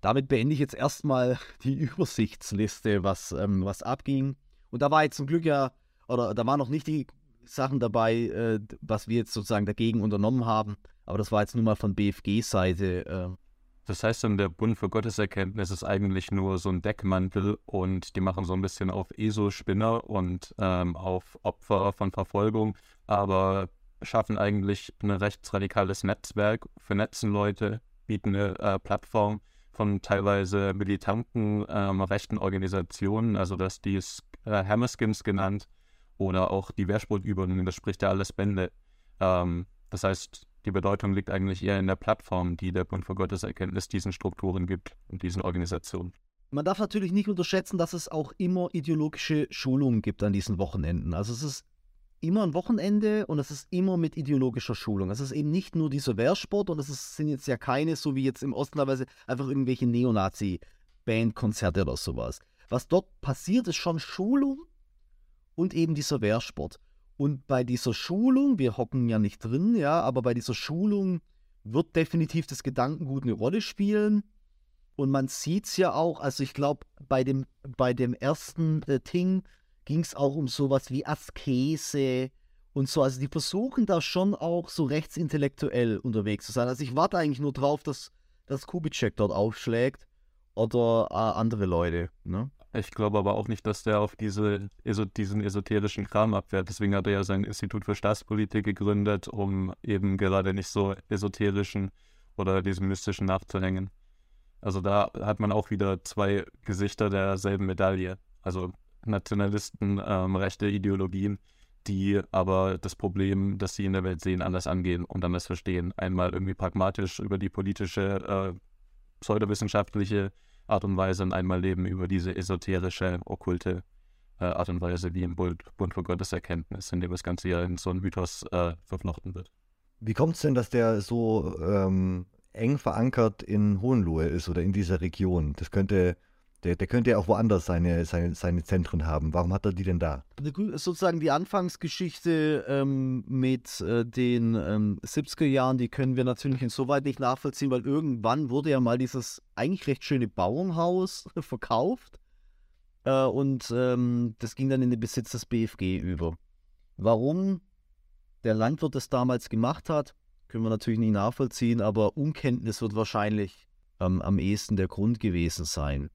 damit beende ich jetzt erstmal die Übersichtsliste, was, ähm, was abging. Und da war jetzt zum Glück ja, oder da waren noch nicht die Sachen dabei, äh, was wir jetzt sozusagen dagegen unternommen haben. Aber das war jetzt nur mal von BFG-Seite. Das heißt dann, der Bund für Gotteserkenntnis ist eigentlich nur so ein Deckmantel und die machen so ein bisschen auf ESO-Spinner und ähm, auf Opfer von Verfolgung, aber schaffen eigentlich ein rechtsradikales Netzwerk, vernetzen Leute, bieten eine äh, Plattform von teilweise militanten ähm, rechten Organisationen, also dass die äh, Hammerskins genannt oder auch die Wehrsportübungen, das spricht ja alles Bände. Ähm, das heißt, die Bedeutung liegt eigentlich eher in der Plattform, die der Bund für Gotteserkenntnis diesen Strukturen gibt und diesen Organisationen. Man darf natürlich nicht unterschätzen, dass es auch immer ideologische Schulungen gibt an diesen Wochenenden. Also es ist immer ein Wochenende und es ist immer mit ideologischer Schulung. Es ist eben nicht nur dieser Wehrsport und es sind jetzt ja keine, so wie jetzt im Osten teilweise, einfach irgendwelche Neonazi-Bandkonzerte oder sowas. Was dort passiert, ist schon Schulung und eben dieser Wehrsport. Und bei dieser Schulung, wir hocken ja nicht drin, ja, aber bei dieser Schulung wird definitiv das Gedankengut eine Rolle spielen. Und man sieht es ja auch, also ich glaube, bei dem, bei dem ersten äh, Ting ging es auch um sowas wie Askese und so. Also die versuchen da schon auch so rechtsintellektuell unterwegs zu sein. Also ich warte eigentlich nur drauf, dass, dass Kubitschek dort aufschlägt oder äh, andere Leute. Ne? Ich glaube aber auch nicht, dass der auf diese, diesen esoterischen Kram abwehrt. Deswegen hat er ja sein Institut für Staatspolitik gegründet, um eben gerade nicht so esoterischen oder diesem mystischen nachzuhängen. Also da hat man auch wieder zwei Gesichter derselben Medaille. Also Nationalisten, ähm, rechte Ideologien, die aber das Problem, das sie in der Welt sehen, anders angehen und anders verstehen. Einmal irgendwie pragmatisch über die politische, äh, pseudowissenschaftliche Art und Weise und einmal leben über diese esoterische, okkulte äh, Art und Weise, wie im Bund, Bund für Gottes Erkenntnis, in dem das Ganze ja in so einen Mythos äh, verflochten wird. Wie kommt es denn, dass der so ähm, eng verankert in Hohenlohe ist oder in dieser Region? Das könnte der, der könnte ja auch woanders seine, seine, seine Zentren haben. Warum hat er die denn da? Sozusagen die Anfangsgeschichte ähm, mit äh, den ähm, 70er Jahren, die können wir natürlich insoweit nicht nachvollziehen, weil irgendwann wurde ja mal dieses eigentlich recht schöne Bauernhaus verkauft äh, und ähm, das ging dann in den Besitz des BFG über. Warum der Landwirt das damals gemacht hat, können wir natürlich nicht nachvollziehen, aber Unkenntnis wird wahrscheinlich ähm, am ehesten der Grund gewesen sein.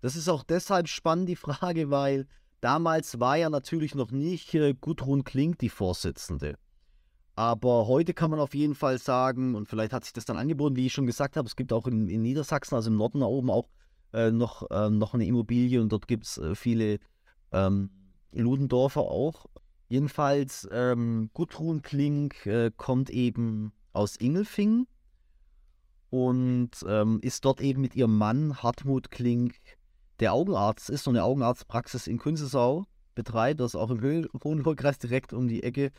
Das ist auch deshalb spannend, die Frage, weil damals war ja natürlich noch nicht äh, Gudrun Klink die Vorsitzende. Aber heute kann man auf jeden Fall sagen, und vielleicht hat sich das dann angeboten, wie ich schon gesagt habe, es gibt auch in, in Niedersachsen, also im Norden da oben auch äh, noch, äh, noch eine Immobilie und dort gibt es äh, viele ähm, Ludendorfer auch. Jedenfalls, ähm, Gudrun Klink äh, kommt eben aus Ingelfingen und ähm, ist dort eben mit ihrem Mann Hartmut Klink der Augenarzt ist, so eine Augenarztpraxis in Kunzesau betreibt, das auch im Hohenlohe-Kreis direkt um die Ecke.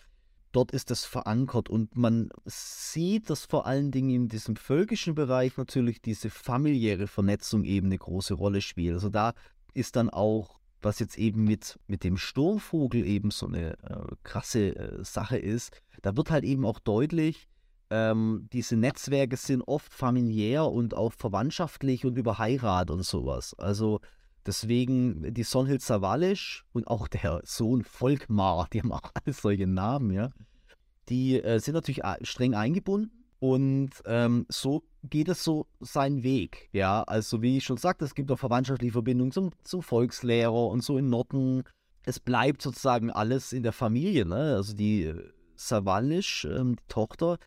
Dort ist das verankert und man sieht, dass vor allen Dingen in diesem völkischen Bereich natürlich diese familiäre Vernetzung eben eine große Rolle spielt. Also da ist dann auch, was jetzt eben mit, mit dem Sturmvogel eben so eine äh, krasse äh, Sache ist, da wird halt eben auch deutlich, ähm, diese Netzwerke sind oft familiär und auch verwandtschaftlich und über Heirat und sowas. Also deswegen die Sonhild Savalisch und auch der Sohn Volkmar, die haben auch alle solche Namen, ja. Die äh, sind natürlich streng eingebunden und ähm, so geht es so seinen Weg. Ja, also wie ich schon sagte, es gibt auch verwandtschaftliche Verbindungen zum, zum Volkslehrer und so in Norden. Es bleibt sozusagen alles in der Familie. Ne? Also die äh, Savalisch, ähm, die Tochter,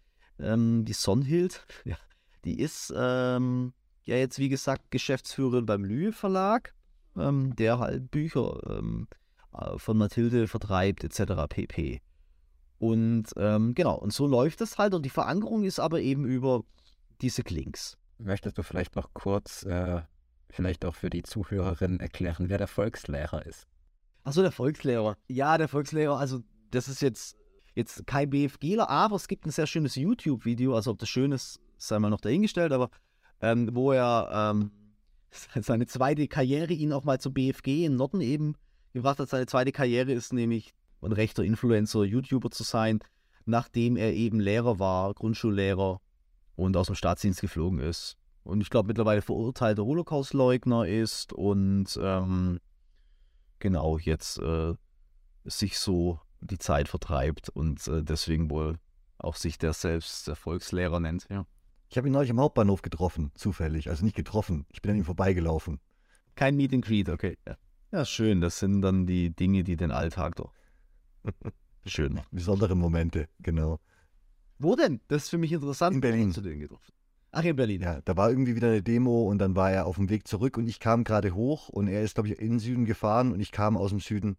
ähm, die Sonhild, ja, die ist ähm, ja jetzt, wie gesagt, Geschäftsführerin beim Lühe Verlag, ähm, der halt Bücher ähm, äh, von Mathilde vertreibt, etc. pp. Und ähm, genau, und so läuft es halt. Und die Verankerung ist aber eben über diese Klinks. Möchtest du vielleicht noch kurz, äh, vielleicht auch für die Zuhörerinnen erklären, wer der Volkslehrer ist? Achso, der Volkslehrer. Ja, der Volkslehrer, also das ist jetzt Jetzt kein BFGler, aber es gibt ein sehr schönes YouTube-Video, also ob das schön ist, sei mal noch dahingestellt, aber ähm, wo er ähm, seine zweite Karriere ihn auch mal zum BFG im Norden eben gebracht hat. Seine zweite Karriere ist nämlich ein rechter Influencer, YouTuber zu sein, nachdem er eben Lehrer war, Grundschullehrer und aus dem Staatsdienst geflogen ist. Und ich glaube mittlerweile verurteilter Holocaust-Leugner ist und ähm, genau jetzt äh, sich so die Zeit vertreibt und äh, deswegen wohl auch sich der selbst der Volkslehrer nennt. Ja. Ich habe ihn neulich am Hauptbahnhof getroffen, zufällig. Also nicht getroffen, ich bin an ihm vorbeigelaufen. Kein Meet and Greet, okay. Ja. ja, schön. Das sind dann die Dinge, die den Alltag doch. schön. Besondere Momente, genau. Wo denn? Das ist für mich interessant. In Berlin. Zu denen getroffen. Ach, in Berlin. Ja, da war irgendwie wieder eine Demo und dann war er auf dem Weg zurück und ich kam gerade hoch und er ist, glaube ich, in den Süden gefahren und ich kam aus dem Süden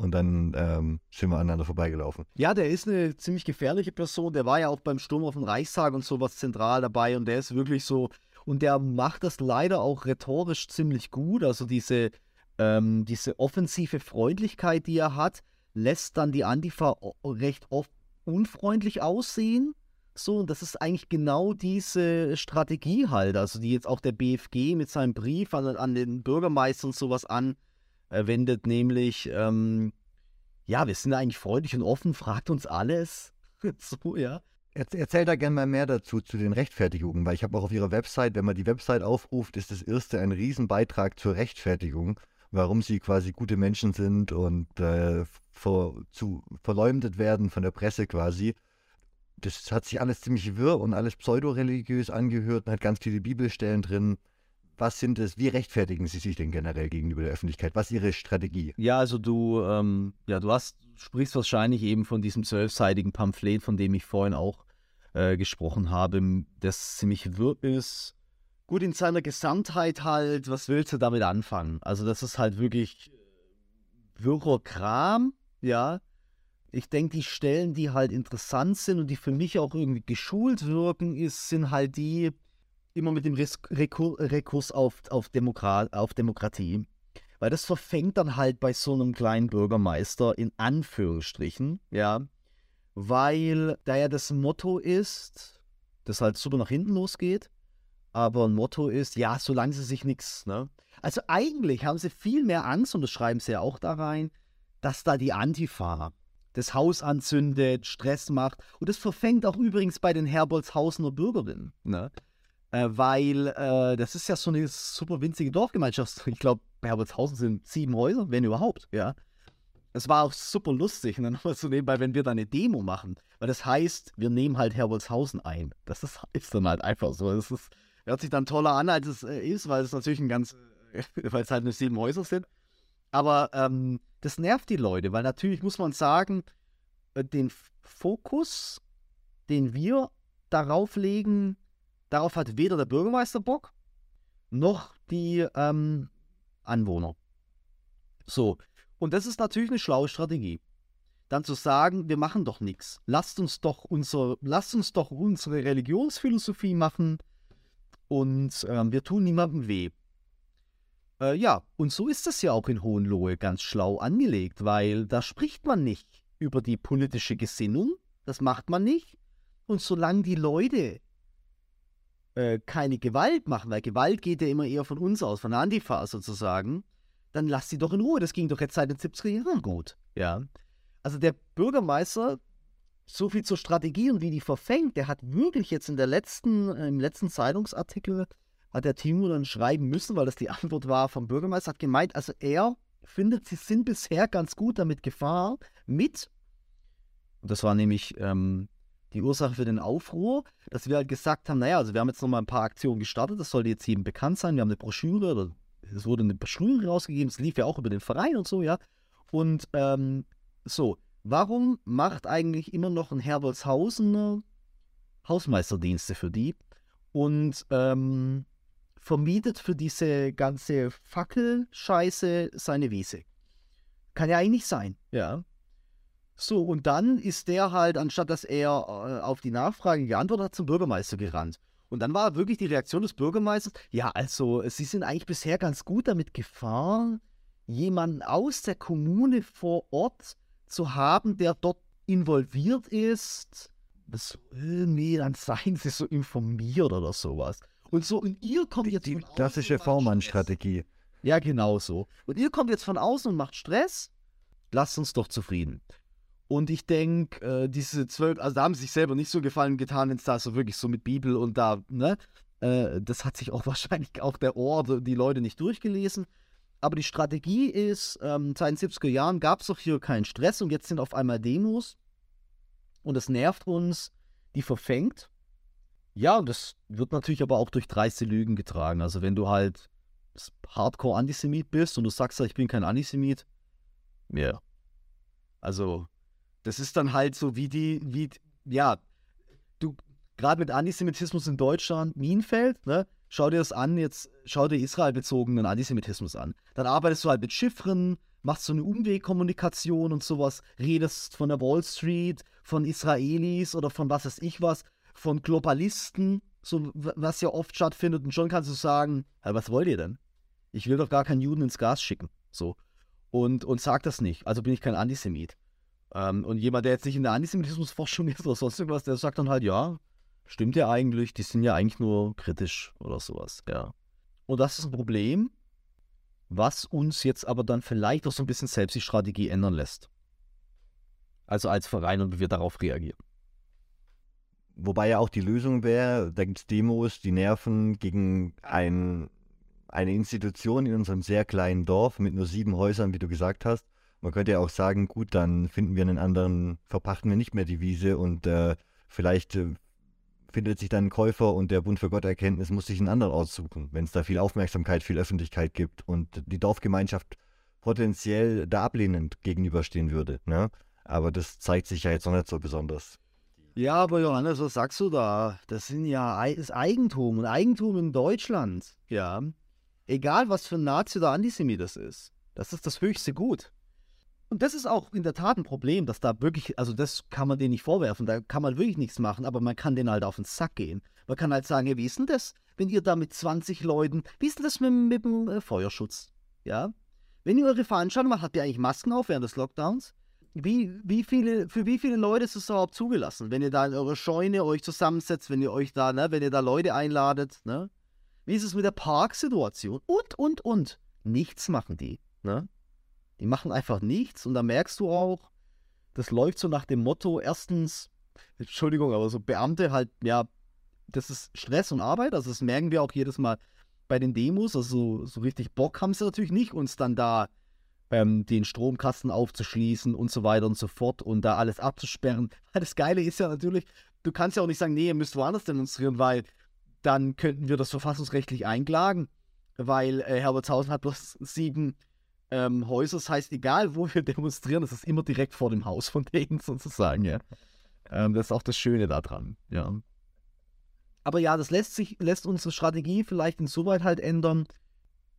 und dann ähm, sind wir aneinander vorbeigelaufen. Ja, der ist eine ziemlich gefährliche Person. Der war ja auch beim Sturm auf den Reichstag und sowas zentral dabei. Und der ist wirklich so. Und der macht das leider auch rhetorisch ziemlich gut. Also diese, ähm, diese offensive Freundlichkeit, die er hat, lässt dann die Antifa recht oft unfreundlich aussehen. So, und das ist eigentlich genau diese Strategie halt, also die jetzt auch der BFG mit seinem Brief an, an den Bürgermeister und sowas an, wendet, nämlich, ähm, ja, wir sind eigentlich freundlich und offen, fragt uns alles. so, ja. Erzähl da gerne mal mehr dazu, zu den Rechtfertigungen, weil ich habe auch auf Ihrer Website, wenn man die Website aufruft, ist das erste ein Riesenbeitrag zur Rechtfertigung, warum Sie quasi gute Menschen sind und äh, vor, zu, verleumdet werden von der Presse quasi. Das hat sich alles ziemlich wirr und alles pseudoreligiös angehört und hat ganz viele Bibelstellen drin. Was sind es, wie rechtfertigen Sie sich denn generell gegenüber der Öffentlichkeit? Was ist Ihre Strategie? Ja, also du, ähm, ja, du hast, sprichst wahrscheinlich eben von diesem zwölfseitigen Pamphlet, von dem ich vorhin auch äh, gesprochen habe, das ziemlich wirr ist. Gut, in seiner Gesamtheit halt, was willst du damit anfangen? Also, das ist halt wirklich wirrer Kram, ja. ich denke, die Stellen, die halt interessant sind und die für mich auch irgendwie geschult wirken, ist, sind halt die immer mit dem Rekurs auf, auf, Demokrat, auf Demokratie. Weil das verfängt dann halt bei so einem kleinen Bürgermeister in Anführungsstrichen, ja. Weil da ja das Motto ist, das halt super nach hinten losgeht, aber ein Motto ist, ja, solange sie sich nichts, ne? Also eigentlich haben sie viel mehr Angst, und das schreiben sie ja auch da rein, dass da die Antifa das Haus anzündet, Stress macht. Und das verfängt auch übrigens bei den Herbolzhausener Bürgerinnen. Ne? Äh, weil äh, das ist ja so eine super winzige Dorfgemeinschaft. Ich glaube, bei Herbolzhausen sind sieben Häuser, wenn überhaupt, ja. Es war auch super lustig. Und dann wir so nebenbei, wenn wir da eine Demo machen, weil das heißt, wir nehmen halt Herbolzhausen ein. Das ist, ist dann halt einfach so. Das ist, hört sich dann toller an, als es äh, ist, weil es natürlich ein ganz, weil es halt nur sieben Häuser sind. Aber ähm, das nervt die Leute, weil natürlich muss man sagen, äh, den Fokus, den wir darauf legen, darauf hat weder der Bürgermeister Bock, noch die ähm, Anwohner. So, und das ist natürlich eine schlaue Strategie. Dann zu sagen, wir machen doch nichts. Lasst uns doch unser, lasst uns doch unsere Religionsphilosophie machen und äh, wir tun niemandem weh. Äh, ja, und so ist das ja auch in Hohenlohe ganz schlau angelegt, weil da spricht man nicht über die politische Gesinnung, das macht man nicht. Und solange die Leute äh, keine Gewalt machen, weil Gewalt geht ja immer eher von uns aus, von der Antifa sozusagen, dann lass sie doch in Ruhe. Das ging doch jetzt seit den 70er Jahren gut. Ja. Also der Bürgermeister, so viel zur Strategie und wie die verfängt, der hat wirklich jetzt in der letzten, äh, im letzten Zeitungsartikel hat der Timo dann schreiben müssen, weil das die Antwort war vom Bürgermeister, hat gemeint, also er findet, sie sind bisher ganz gut damit gefahren, mit, und das war nämlich ähm, die Ursache für den Aufruhr, dass wir halt gesagt haben, naja, also wir haben jetzt nochmal ein paar Aktionen gestartet, das sollte jetzt jedem bekannt sein, wir haben eine Broschüre, oder es wurde eine Broschüre rausgegeben, es lief ja auch über den Verein und so, ja, und ähm, so, warum macht eigentlich immer noch ein Herbolzhausen Hausmeisterdienste für die? Und ähm, vermietet für diese ganze Fackelscheiße seine Wiese. Kann ja eigentlich sein, ja. So, und dann ist der halt, anstatt dass er äh, auf die Nachfrage geantwortet hat, zum Bürgermeister gerannt. Und dann war wirklich die Reaktion des Bürgermeisters, ja, also, sie sind eigentlich bisher ganz gut damit gefahren, jemanden aus der Kommune vor Ort zu haben, der dort involviert ist. Das, nee, dann seien sie so informiert oder sowas. Und so, und ihr kommt jetzt Die klassische V-Mann-Strategie. Ja, genau so. Und ihr kommt jetzt von außen und macht Stress. Lasst uns doch zufrieden. Und ich denke, äh, diese zwölf, also da haben sie sich selber nicht so gefallen getan, wenn es da so wirklich so mit Bibel und da, ne? Äh, das hat sich auch wahrscheinlich auch der Ort, die Leute nicht durchgelesen. Aber die Strategie ist, ähm, seit den 70er Jahren gab es doch hier keinen Stress und jetzt sind auf einmal Demos. Und das nervt uns, die verfängt. Ja, und das wird natürlich aber auch durch dreiste Lügen getragen. Also wenn du halt Hardcore-Antisemit bist und du sagst, ich bin kein Antisemit, ja. Also, das ist dann halt so wie die, wie, ja, du, gerade mit Antisemitismus in Deutschland, Minenfeld, ne? Schau dir das an, jetzt schau dir Israel-bezogenen Antisemitismus an. Dann arbeitest du halt mit Chiffren, machst so eine Umwegkommunikation und sowas, redest von der Wall Street, von Israelis oder von was weiß ich was von Globalisten, so was ja oft stattfindet. Und schon kannst du sagen, hey, was wollt ihr denn? Ich will doch gar keinen Juden ins Gas schicken. So. Und, und sag das nicht. Also bin ich kein Antisemit. Ähm, und jemand, der jetzt nicht in der Antisemitismusforschung ist oder sonst irgendwas, der sagt dann halt, ja, stimmt ja eigentlich, die sind ja eigentlich nur kritisch oder sowas, ja. Und das ist ein Problem, was uns jetzt aber dann vielleicht auch so ein bisschen selbst die Strategie ändern lässt. Also als Verein und wie wir darauf reagieren. Wobei ja auch die Lösung wäre, da gibt es Demos, die nerven gegen ein, eine Institution in unserem sehr kleinen Dorf mit nur sieben Häusern, wie du gesagt hast. Man könnte ja auch sagen, gut, dann finden wir einen anderen, verpachten wir nicht mehr die Wiese und äh, vielleicht äh, findet sich dann ein Käufer und der Bund für Gotterkenntnis muss sich einen anderen aussuchen, wenn es da viel Aufmerksamkeit, viel Öffentlichkeit gibt und die Dorfgemeinschaft potenziell da ablehnend gegenüberstehen würde. Ne? Aber das zeigt sich ja jetzt noch nicht so besonders. Ja, aber Johannes, was sagst du da? Das sind ja das Eigentum und Eigentum in Deutschland. Ja. Egal, was für ein Nazi oder Antisemit das ist. Das ist das höchste Gut. Und das ist auch in der Tat ein Problem, dass da wirklich, also das kann man denen nicht vorwerfen, da kann man wirklich nichts machen, aber man kann denen halt auf den Sack gehen. Man kann halt sagen, ja, wie ist denn das, wenn ihr da mit 20 Leuten, wie ist denn das mit, mit dem äh, Feuerschutz? Ja? Wenn ihr eure Veranstaltung macht, habt ihr eigentlich Masken auf während des Lockdowns? Wie, wie viele, für wie viele Leute ist es überhaupt zugelassen? Wenn ihr da in eurer Scheune euch zusammensetzt, wenn ihr euch da, ne, wenn ihr da Leute einladet, ne? Wie ist es mit der Parksituation? Und, und, und. Nichts machen die, ne? Die machen einfach nichts und da merkst du auch, das läuft so nach dem Motto, erstens, Entschuldigung, aber so Beamte halt, ja, das ist Stress und Arbeit, also das merken wir auch jedes Mal bei den Demos, also so richtig Bock haben sie natürlich nicht, uns dann da ähm, den Stromkasten aufzuschließen und so weiter und so fort und da alles abzusperren. Das Geile ist ja natürlich, du kannst ja auch nicht sagen, nee, ihr müsst woanders demonstrieren, weil dann könnten wir das verfassungsrechtlich einklagen, weil äh, Herbertshausen hat bloß sieben ähm, Häuser. Das heißt, egal wo wir demonstrieren, das ist immer direkt vor dem Haus von denen sozusagen, ja. Ähm, das ist auch das Schöne daran, ja. Aber ja, das lässt sich, lässt unsere Strategie vielleicht insoweit halt ändern,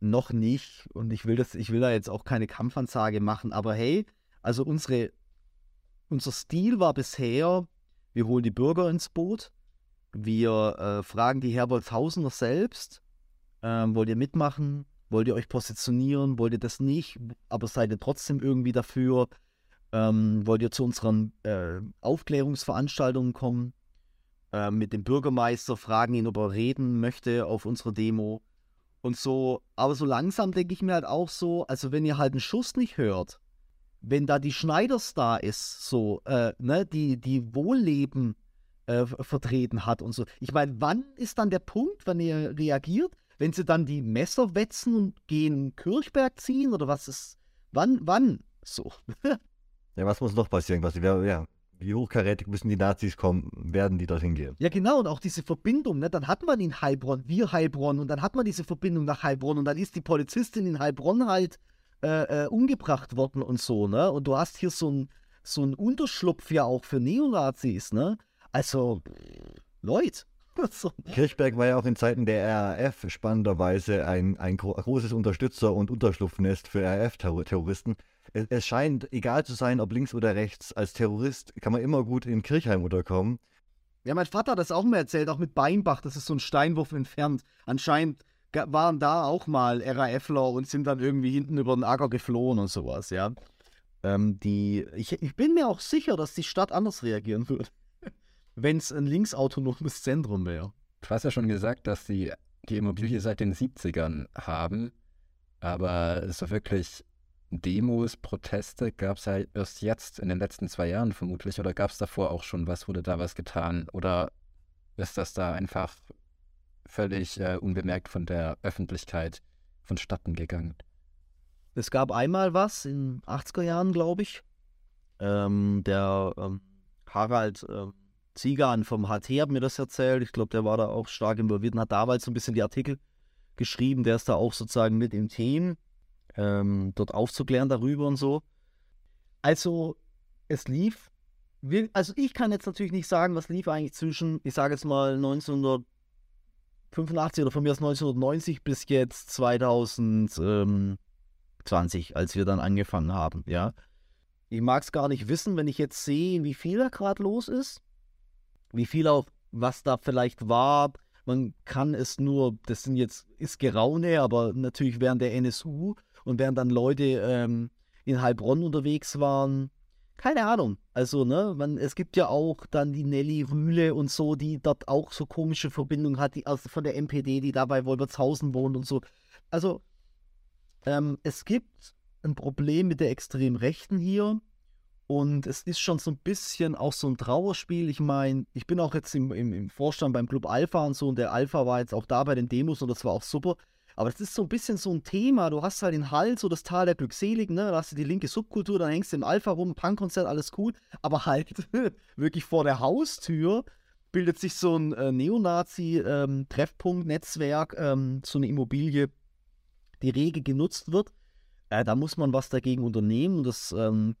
noch nicht. Und ich will das, ich will da jetzt auch keine Kampfansage machen, aber hey, also unsere, unser Stil war bisher, wir holen die Bürger ins Boot, wir äh, fragen die Herbolzhausener selbst, ähm, wollt ihr mitmachen, wollt ihr euch positionieren, wollt ihr das nicht, aber seid ihr trotzdem irgendwie dafür, ähm, wollt ihr zu unseren äh, Aufklärungsveranstaltungen kommen, äh, mit dem Bürgermeister, fragen ihn, ob er reden möchte auf unserer Demo und so, aber so langsam denke ich mir halt auch so, also wenn ihr halt einen Schuss nicht hört, wenn da die Schneiders da ist, so, äh, ne, die, die Wohlleben äh, vertreten hat und so. Ich meine, wann ist dann der Punkt, wenn ihr reagiert? Wenn sie dann die Messer wetzen und gehen Kirchberg ziehen oder was ist, wann, wann? So. ja, was muss noch passieren? Was, ja, wie hochkarätig müssen die Nazis kommen, werden die dorthin gehen. Ja, genau, und auch diese Verbindung, ne? dann hat man in Heilbronn, wir Heilbronn, und dann hat man diese Verbindung nach Heilbronn, und dann ist die Polizistin in Heilbronn halt äh, äh, umgebracht worden und so, ne? Und du hast hier so ein, so ein Unterschlupf ja auch für Neonazis, ne? Also, Leute. Kirchberg war ja auch in Zeiten der RAF spannenderweise ein, ein großes Unterstützer und Unterschlupfnest für RAF-Terroristen es, es scheint egal zu sein, ob links oder rechts. Als Terrorist kann man immer gut in Kirchheim unterkommen. Ja, mein Vater hat das auch mal erzählt, auch mit Beinbach, das ist so ein Steinwurf entfernt. Anscheinend waren da auch mal RAFler und sind dann irgendwie hinten über den Acker geflohen und sowas, ja. Ähm, die, ich, ich bin mir auch sicher, dass die Stadt anders reagieren würde, wenn es ein linksautonomes Zentrum wäre. Du hast ja schon gesagt, dass sie die Immobilie seit den 70ern haben, aber so wirklich Demos, Proteste gab es ja erst jetzt in den letzten zwei Jahren vermutlich oder gab es davor auch schon was, wurde da was getan oder ist das da einfach völlig äh, unbemerkt von der Öffentlichkeit vonstatten gegangen? Es gab einmal was in den 80er Jahren, glaube ich. Ähm, der ähm, Harald äh, Ziegan vom HT hat mir das erzählt. Ich glaube, der war da auch stark involviert und hat damals so ein bisschen die Artikel geschrieben. Der ist da auch sozusagen mit im Team ähm, dort aufzuklären darüber und so. Also, es lief, also ich kann jetzt natürlich nicht sagen, was lief eigentlich zwischen, ich sage jetzt mal 1985 oder von mir aus 1990 bis jetzt 2020, als wir dann angefangen haben, ja. Ich mag es gar nicht wissen, wenn ich jetzt sehe, wie viel da gerade los ist, wie viel auch, was da vielleicht war. Man kann es nur, das sind jetzt, ist Geraune, aber natürlich während der NSU und während dann Leute ähm, in Heilbronn unterwegs waren, keine Ahnung. Also, ne, man, es gibt ja auch dann die Nelly Rühle und so, die dort auch so komische Verbindungen hat, die also von der MPD, die da bei Wolbertshausen wohnt und so. Also, ähm, es gibt ein Problem mit der extremen Rechten hier. Und es ist schon so ein bisschen auch so ein Trauerspiel. Ich meine, ich bin auch jetzt im, im, im, Vorstand beim Club Alpha und so und der Alpha war jetzt auch da bei den Demos und das war auch super. Aber das ist so ein bisschen so ein Thema. Du hast halt den Hals, so das Tal der Glückseligen, ne? Da hast du die linke Subkultur, dann hängst du im Alpha rum, Punkkonzert, alles cool. Aber halt wirklich vor der Haustür bildet sich so ein äh, Neonazi-Treffpunkt-Netzwerk, ähm, ähm, so eine Immobilie, die rege genutzt wird. Äh, da muss man was dagegen unternehmen und das, ähm,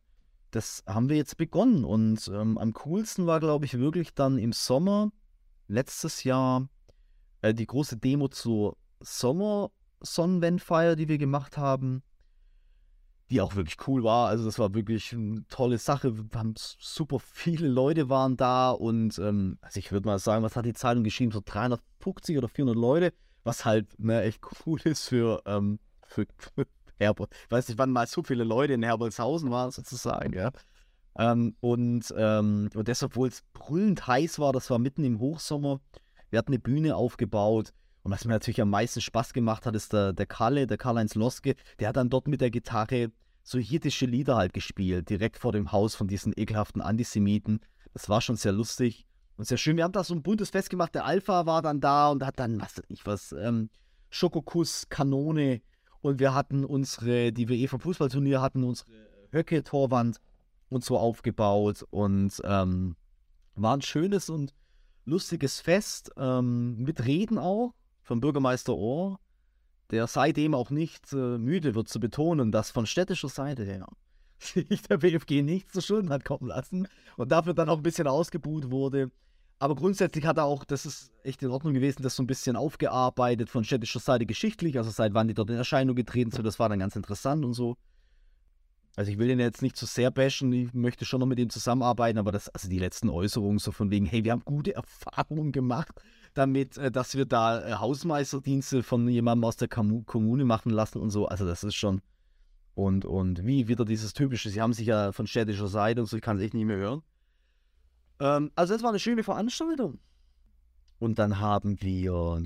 das haben wir jetzt begonnen. Und ähm, am coolsten war, glaube ich, wirklich dann im Sommer letztes Jahr äh, die große Demo zur Sommer Sonnenwendfeier, die wir gemacht haben, die auch wirklich cool war. Also das war wirklich eine tolle Sache. Wir haben super viele Leute waren da und ähm, also ich würde mal sagen, was hat die Zeitung geschrieben? So 350 oder 400 Leute, was halt ne, echt cool ist für, ähm, für, für Herbert. Ich weiß nicht, wann mal so viele Leute in Herbolzhausen waren sozusagen, ja. Ähm, und, ähm, und deshalb, obwohl es brüllend heiß war, das war mitten im Hochsommer, wir hatten eine Bühne aufgebaut. Und was mir natürlich am meisten Spaß gemacht hat, ist der, der Kalle, der Karl-Heinz Loske, der hat dann dort mit der Gitarre so jiddische Lieder halt gespielt, direkt vor dem Haus von diesen ekelhaften Antisemiten. Das war schon sehr lustig und sehr schön. Wir haben da so ein buntes Fest gemacht. Der Alpha war dann da und hat dann, was ich was, ähm, Schokokuss, Kanone. Und wir hatten unsere, die wir eh vom Fußballturnier hatten, unsere Höcke-Torwand und so aufgebaut. Und ähm, war ein schönes und lustiges Fest ähm, mit Reden auch vom Bürgermeister Ohr der seitdem auch nicht äh, müde wird zu betonen, dass von städtischer Seite her sich der BFG nicht zu Schulden hat kommen lassen und dafür dann auch ein bisschen ausgebuht wurde. Aber grundsätzlich hat er auch, das ist echt in Ordnung gewesen, das so ein bisschen aufgearbeitet von städtischer Seite geschichtlich, also seit wann die dort in Erscheinung getreten sind, das war dann ganz interessant und so. Also ich will ihn jetzt nicht zu so sehr bashen, ich möchte schon noch mit ihm zusammenarbeiten, aber das, also die letzten Äußerungen so von wegen, hey, wir haben gute Erfahrungen gemacht damit, äh, dass wir da äh, Hausmeisterdienste von jemandem aus der Kommune machen lassen und so. Also das ist schon. Und, und wie wieder dieses typische, sie haben sich ja von städtischer Seite und so, ich kann es echt nicht mehr hören. Ähm, also das war eine schöne Veranstaltung. Und dann haben wir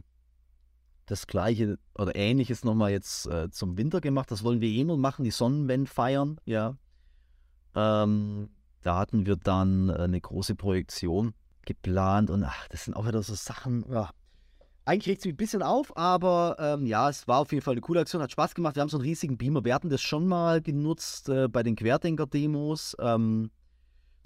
das gleiche oder ähnliches nochmal jetzt äh, zum Winter gemacht. Das wollen wir eh nur machen, die Sonnenwende feiern, ja. Ähm, da hatten wir dann äh, eine große Projektion geplant und ach, das sind auch wieder so Sachen, ja. Eigentlich regt es mich ein bisschen auf, aber ähm, ja, es war auf jeden Fall eine coole Aktion, hat Spaß gemacht. Wir haben so einen riesigen Beamer. Wir hatten das schon mal genutzt äh, bei den Querdenker-Demos. Ähm,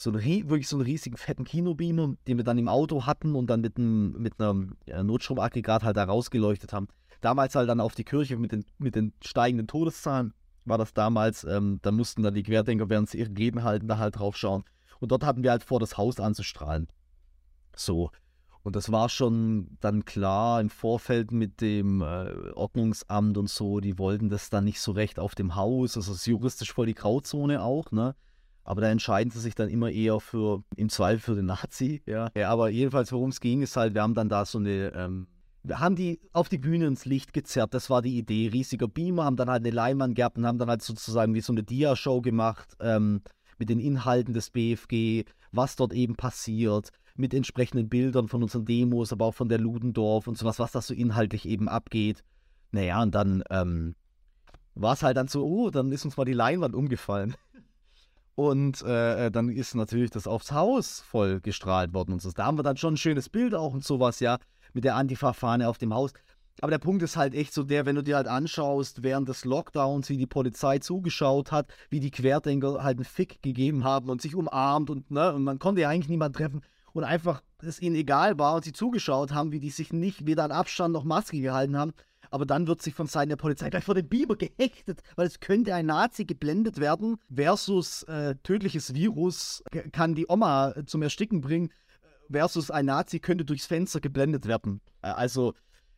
so einen, wirklich so einen riesigen fetten Kinobeamer, den wir dann im Auto hatten und dann mit einem, mit einem Notstromaggregat halt da rausgeleuchtet haben. Damals halt dann auf die Kirche mit den, mit den steigenden Todeszahlen war das damals. Ähm, da mussten dann die Querdenker, während sie ihre Reden halten, da halt drauf schauen. Und dort hatten wir halt vor, das Haus anzustrahlen. So. Und das war schon dann klar im Vorfeld mit dem äh, Ordnungsamt und so, die wollten das dann nicht so recht auf dem Haus, also es ist juristisch voll die Grauzone auch, ne? Aber da entscheiden sie sich dann immer eher für, im Zweifel für den Nazi, ja. ja aber jedenfalls, worum es ging, ist halt, wir haben dann da so eine, ähm, wir haben die auf die Bühne ins Licht gezerrt, das war die Idee. Riesiger Beamer, haben dann halt eine Leinwand gehabt und haben dann halt sozusagen wie so eine Dia-Show gemacht ähm, mit den Inhalten des BFG, was dort eben passiert mit entsprechenden Bildern von unseren Demos, aber auch von der Ludendorff und sowas, was das so inhaltlich eben abgeht. Naja, und dann ähm, war es halt dann so, oh, dann ist uns mal die Leinwand umgefallen. Und äh, dann ist natürlich das aufs Haus voll gestrahlt worden und so. Da haben wir dann schon ein schönes Bild auch und sowas, ja, mit der Antifa-Fahne auf dem Haus. Aber der Punkt ist halt echt so der, wenn du dir halt anschaust, während des Lockdowns, wie die Polizei zugeschaut hat, wie die Querdenker halt einen Fick gegeben haben und sich umarmt und, ne, und man konnte ja eigentlich niemanden treffen und einfach es ihnen egal war und sie zugeschaut haben, wie die sich nicht weder an Abstand noch Maske gehalten haben. Aber dann wird sich von Seiten der Polizei gleich vor dem Biber gehechtet, weil es könnte ein Nazi geblendet werden versus äh, tödliches Virus kann die Oma zum Ersticken bringen versus ein Nazi könnte durchs Fenster geblendet werden. Äh, also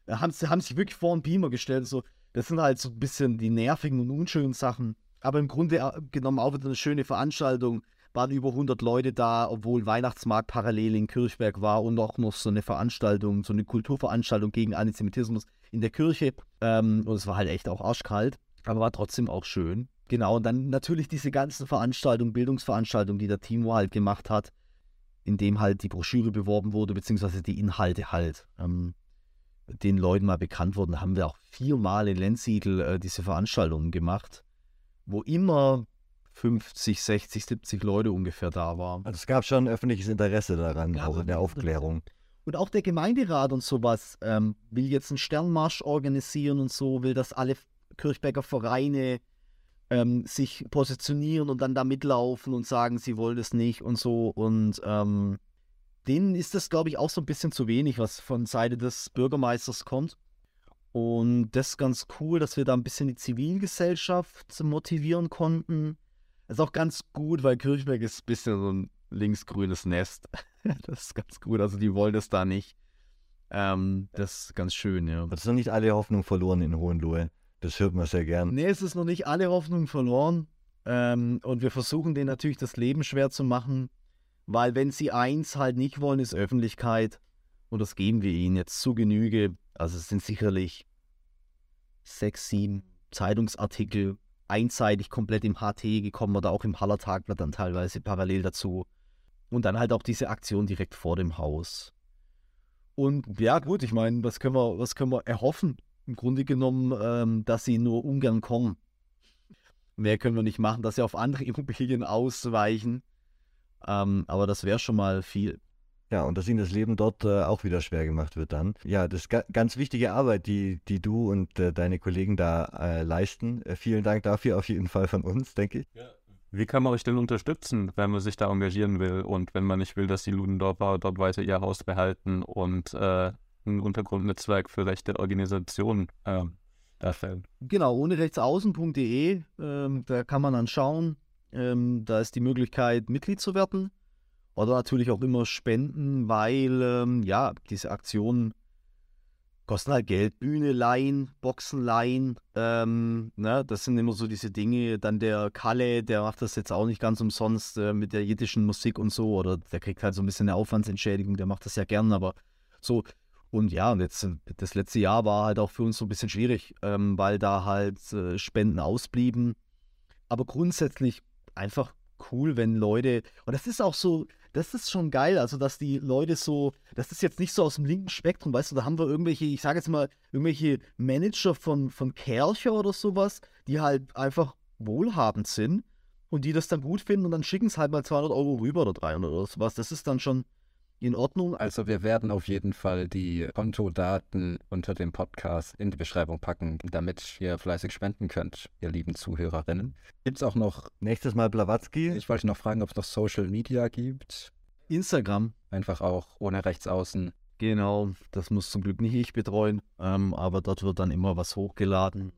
äh, haben, sie, haben sich wirklich vor einen Beamer gestellt. So, das sind halt so ein bisschen die nervigen und unschönen Sachen. Aber im Grunde äh, genommen auch wieder eine schöne Veranstaltung waren über 100 Leute da, obwohl Weihnachtsmarkt parallel in Kirchberg war und auch noch so eine Veranstaltung, so eine Kulturveranstaltung gegen Antisemitismus in der Kirche. Ähm, und es war halt echt auch arschkalt, aber war trotzdem auch schön. Genau, und dann natürlich diese ganzen Veranstaltungen, Bildungsveranstaltungen, die der Timo halt gemacht hat, in dem halt die Broschüre beworben wurde, beziehungsweise die Inhalte halt ähm, den Leuten mal bekannt wurden. Da haben wir auch viermal in Lensiedel äh, diese Veranstaltungen gemacht, wo immer 50, 60, 70 Leute ungefähr da waren. Also es gab schon öffentliches Interesse daran, ja, auch in der Aufklärung. Und auch der Gemeinderat und sowas ähm, will jetzt einen Sternmarsch organisieren und so, will, dass alle Kirchberger Vereine ähm, sich positionieren und dann da mitlaufen und sagen, sie wollen das nicht und so. Und ähm, denen ist das, glaube ich, auch so ein bisschen zu wenig, was von Seite des Bürgermeisters kommt. Und das ist ganz cool, dass wir da ein bisschen die Zivilgesellschaft motivieren konnten. Ist auch ganz gut, weil Kirchberg ist ein bisschen so ein linksgrünes Nest. das ist ganz gut. Also die wollen das da nicht. Ähm, das ist ganz schön, ja. Das ist noch nicht alle Hoffnung verloren in Hohenlohe. Das hört man sehr gern. Nee, es ist noch nicht alle Hoffnung verloren. Ähm, und wir versuchen denen natürlich das Leben schwer zu machen, weil wenn sie eins halt nicht wollen, ist Öffentlichkeit. Und das geben wir ihnen jetzt zu Genüge. Also es sind sicherlich sechs, sieben Zeitungsartikel einseitig komplett im HT gekommen oder auch im Haller Tagblatt dann teilweise parallel dazu. Und dann halt auch diese Aktion direkt vor dem Haus. Und ja, gut, ich meine, was können wir, was können wir erhoffen? Im Grunde genommen, ähm, dass sie nur ungern kommen. Mehr können wir nicht machen, dass sie auf andere Immobilien ausweichen. Ähm, aber das wäre schon mal viel. Ja, und dass ihnen das Leben dort äh, auch wieder schwer gemacht wird dann. Ja, das ist ga ganz wichtige Arbeit, die, die du und äh, deine Kollegen da äh, leisten. Äh, vielen Dank dafür auf jeden Fall von uns, denke ich. Ja. Wie kann man euch denn unterstützen, wenn man sich da engagieren will und wenn man nicht will, dass die Ludendorfer dort weiter ihr Haus behalten und äh, ein Untergrundnetzwerk für rechte Organisationen äh, darstellen? Genau, ohne rechtsaußen.de, ähm, da kann man dann schauen. Ähm, da ist die Möglichkeit, Mitglied zu werden. Oder natürlich auch immer spenden, weil ähm, ja, diese Aktionen kosten halt Geld. Bühne leihen, Boxen leihen, ähm, ne, das sind immer so diese Dinge. Dann der Kalle, der macht das jetzt auch nicht ganz umsonst äh, mit der jiddischen Musik und so. Oder der kriegt halt so ein bisschen eine Aufwandsentschädigung, der macht das ja gern, aber so. Und ja, und jetzt das letzte Jahr war halt auch für uns so ein bisschen schwierig, ähm, weil da halt äh, Spenden ausblieben. Aber grundsätzlich einfach cool, wenn Leute, und das ist auch so, das ist schon geil, also dass die Leute so, das ist jetzt nicht so aus dem linken Spektrum, weißt du, da haben wir irgendwelche, ich sage jetzt mal, irgendwelche Manager von, von Kercher oder sowas, die halt einfach wohlhabend sind und die das dann gut finden und dann schicken es halt mal 200 Euro rüber oder 300 oder sowas. Das ist dann schon in Ordnung. Also wir werden auf jeden Fall die Kontodaten unter dem Podcast in die Beschreibung packen, damit ihr fleißig spenden könnt, ihr lieben Zuhörerinnen. Gibt es auch noch... Nächstes Mal Blavatsky. Ich wollte noch fragen, ob es noch Social Media gibt. Instagram. Einfach auch ohne Rechtsaußen. Genau, das muss zum Glück nicht ich betreuen, ähm, aber dort wird dann immer was hochgeladen.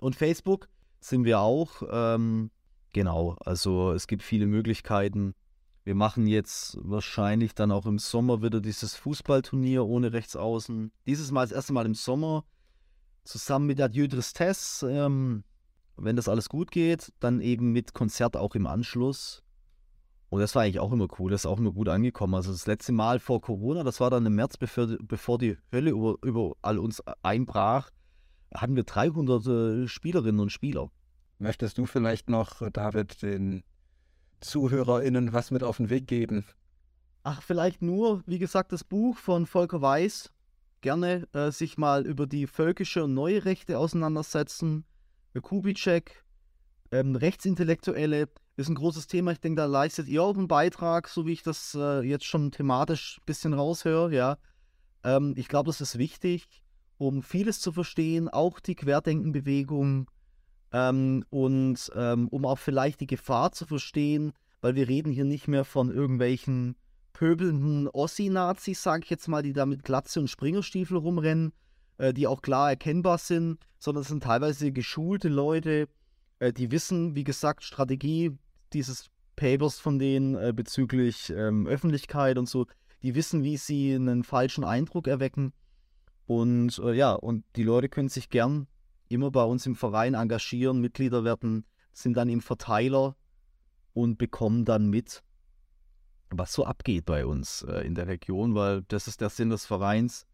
Und Facebook sind wir auch. Ähm, genau, also es gibt viele Möglichkeiten. Wir machen jetzt wahrscheinlich dann auch im Sommer wieder dieses Fußballturnier ohne Rechtsaußen. Dieses Mal das erste Mal im Sommer zusammen mit Adieu Tristesse. Ähm, wenn das alles gut geht, dann eben mit Konzert auch im Anschluss. Und das war eigentlich auch immer cool, das ist auch immer gut angekommen. Also das letzte Mal vor Corona, das war dann im März, bevor, bevor die Hölle über, überall uns einbrach, hatten wir 300 äh, Spielerinnen und Spieler. Möchtest du vielleicht noch, David, den ZuhörerInnen was mit auf den Weg geben? Ach, vielleicht nur, wie gesagt, das Buch von Volker Weiß. Gerne äh, sich mal über die völkische und neue Rechte auseinandersetzen. Kubitschek, ähm, Rechtsintellektuelle ist ein großes Thema. Ich denke, da leistet ihr auch einen Beitrag, so wie ich das äh, jetzt schon thematisch ein bisschen raushöre. Ja. Ähm, ich glaube, das ist wichtig, um vieles zu verstehen, auch die Querdenkenbewegung, ähm, und ähm, um auch vielleicht die Gefahr zu verstehen, weil wir reden hier nicht mehr von irgendwelchen pöbelnden Ossi-Nazis, sage ich jetzt mal, die da mit Glatze und Springerstiefel rumrennen, äh, die auch klar erkennbar sind, sondern es sind teilweise geschulte Leute, äh, die wissen, wie gesagt, Strategie dieses Papers von denen äh, bezüglich ähm, Öffentlichkeit und so, die wissen, wie sie einen falschen Eindruck erwecken. Und äh, ja, und die Leute können sich gern immer bei uns im Verein engagieren, Mitglieder werden, sind dann im Verteiler und bekommen dann mit, was so abgeht bei uns äh, in der Region, weil das ist der Sinn des Vereins.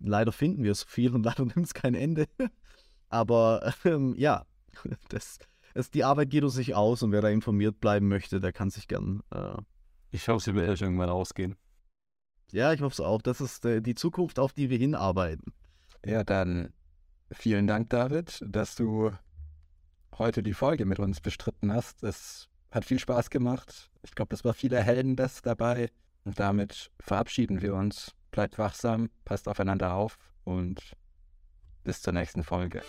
Leider finden wir so viel und leider nimmt es kein Ende. Aber ähm, ja, das, das, die Arbeit geht uns sich aus und wer da informiert bleiben möchte, der kann sich gern. Äh, ich hoffe, sie wird irgendwann ausgehen. Ja, ich hoffe es auch. Das ist äh, die Zukunft, auf die wir hinarbeiten. Ja, dann Vielen Dank, David, dass du heute die Folge mit uns bestritten hast. Es hat viel Spaß gemacht. Ich glaube, es war viel Erhellendes dabei. Und damit verabschieden wir uns. Bleibt wachsam, passt aufeinander auf und bis zur nächsten Folge.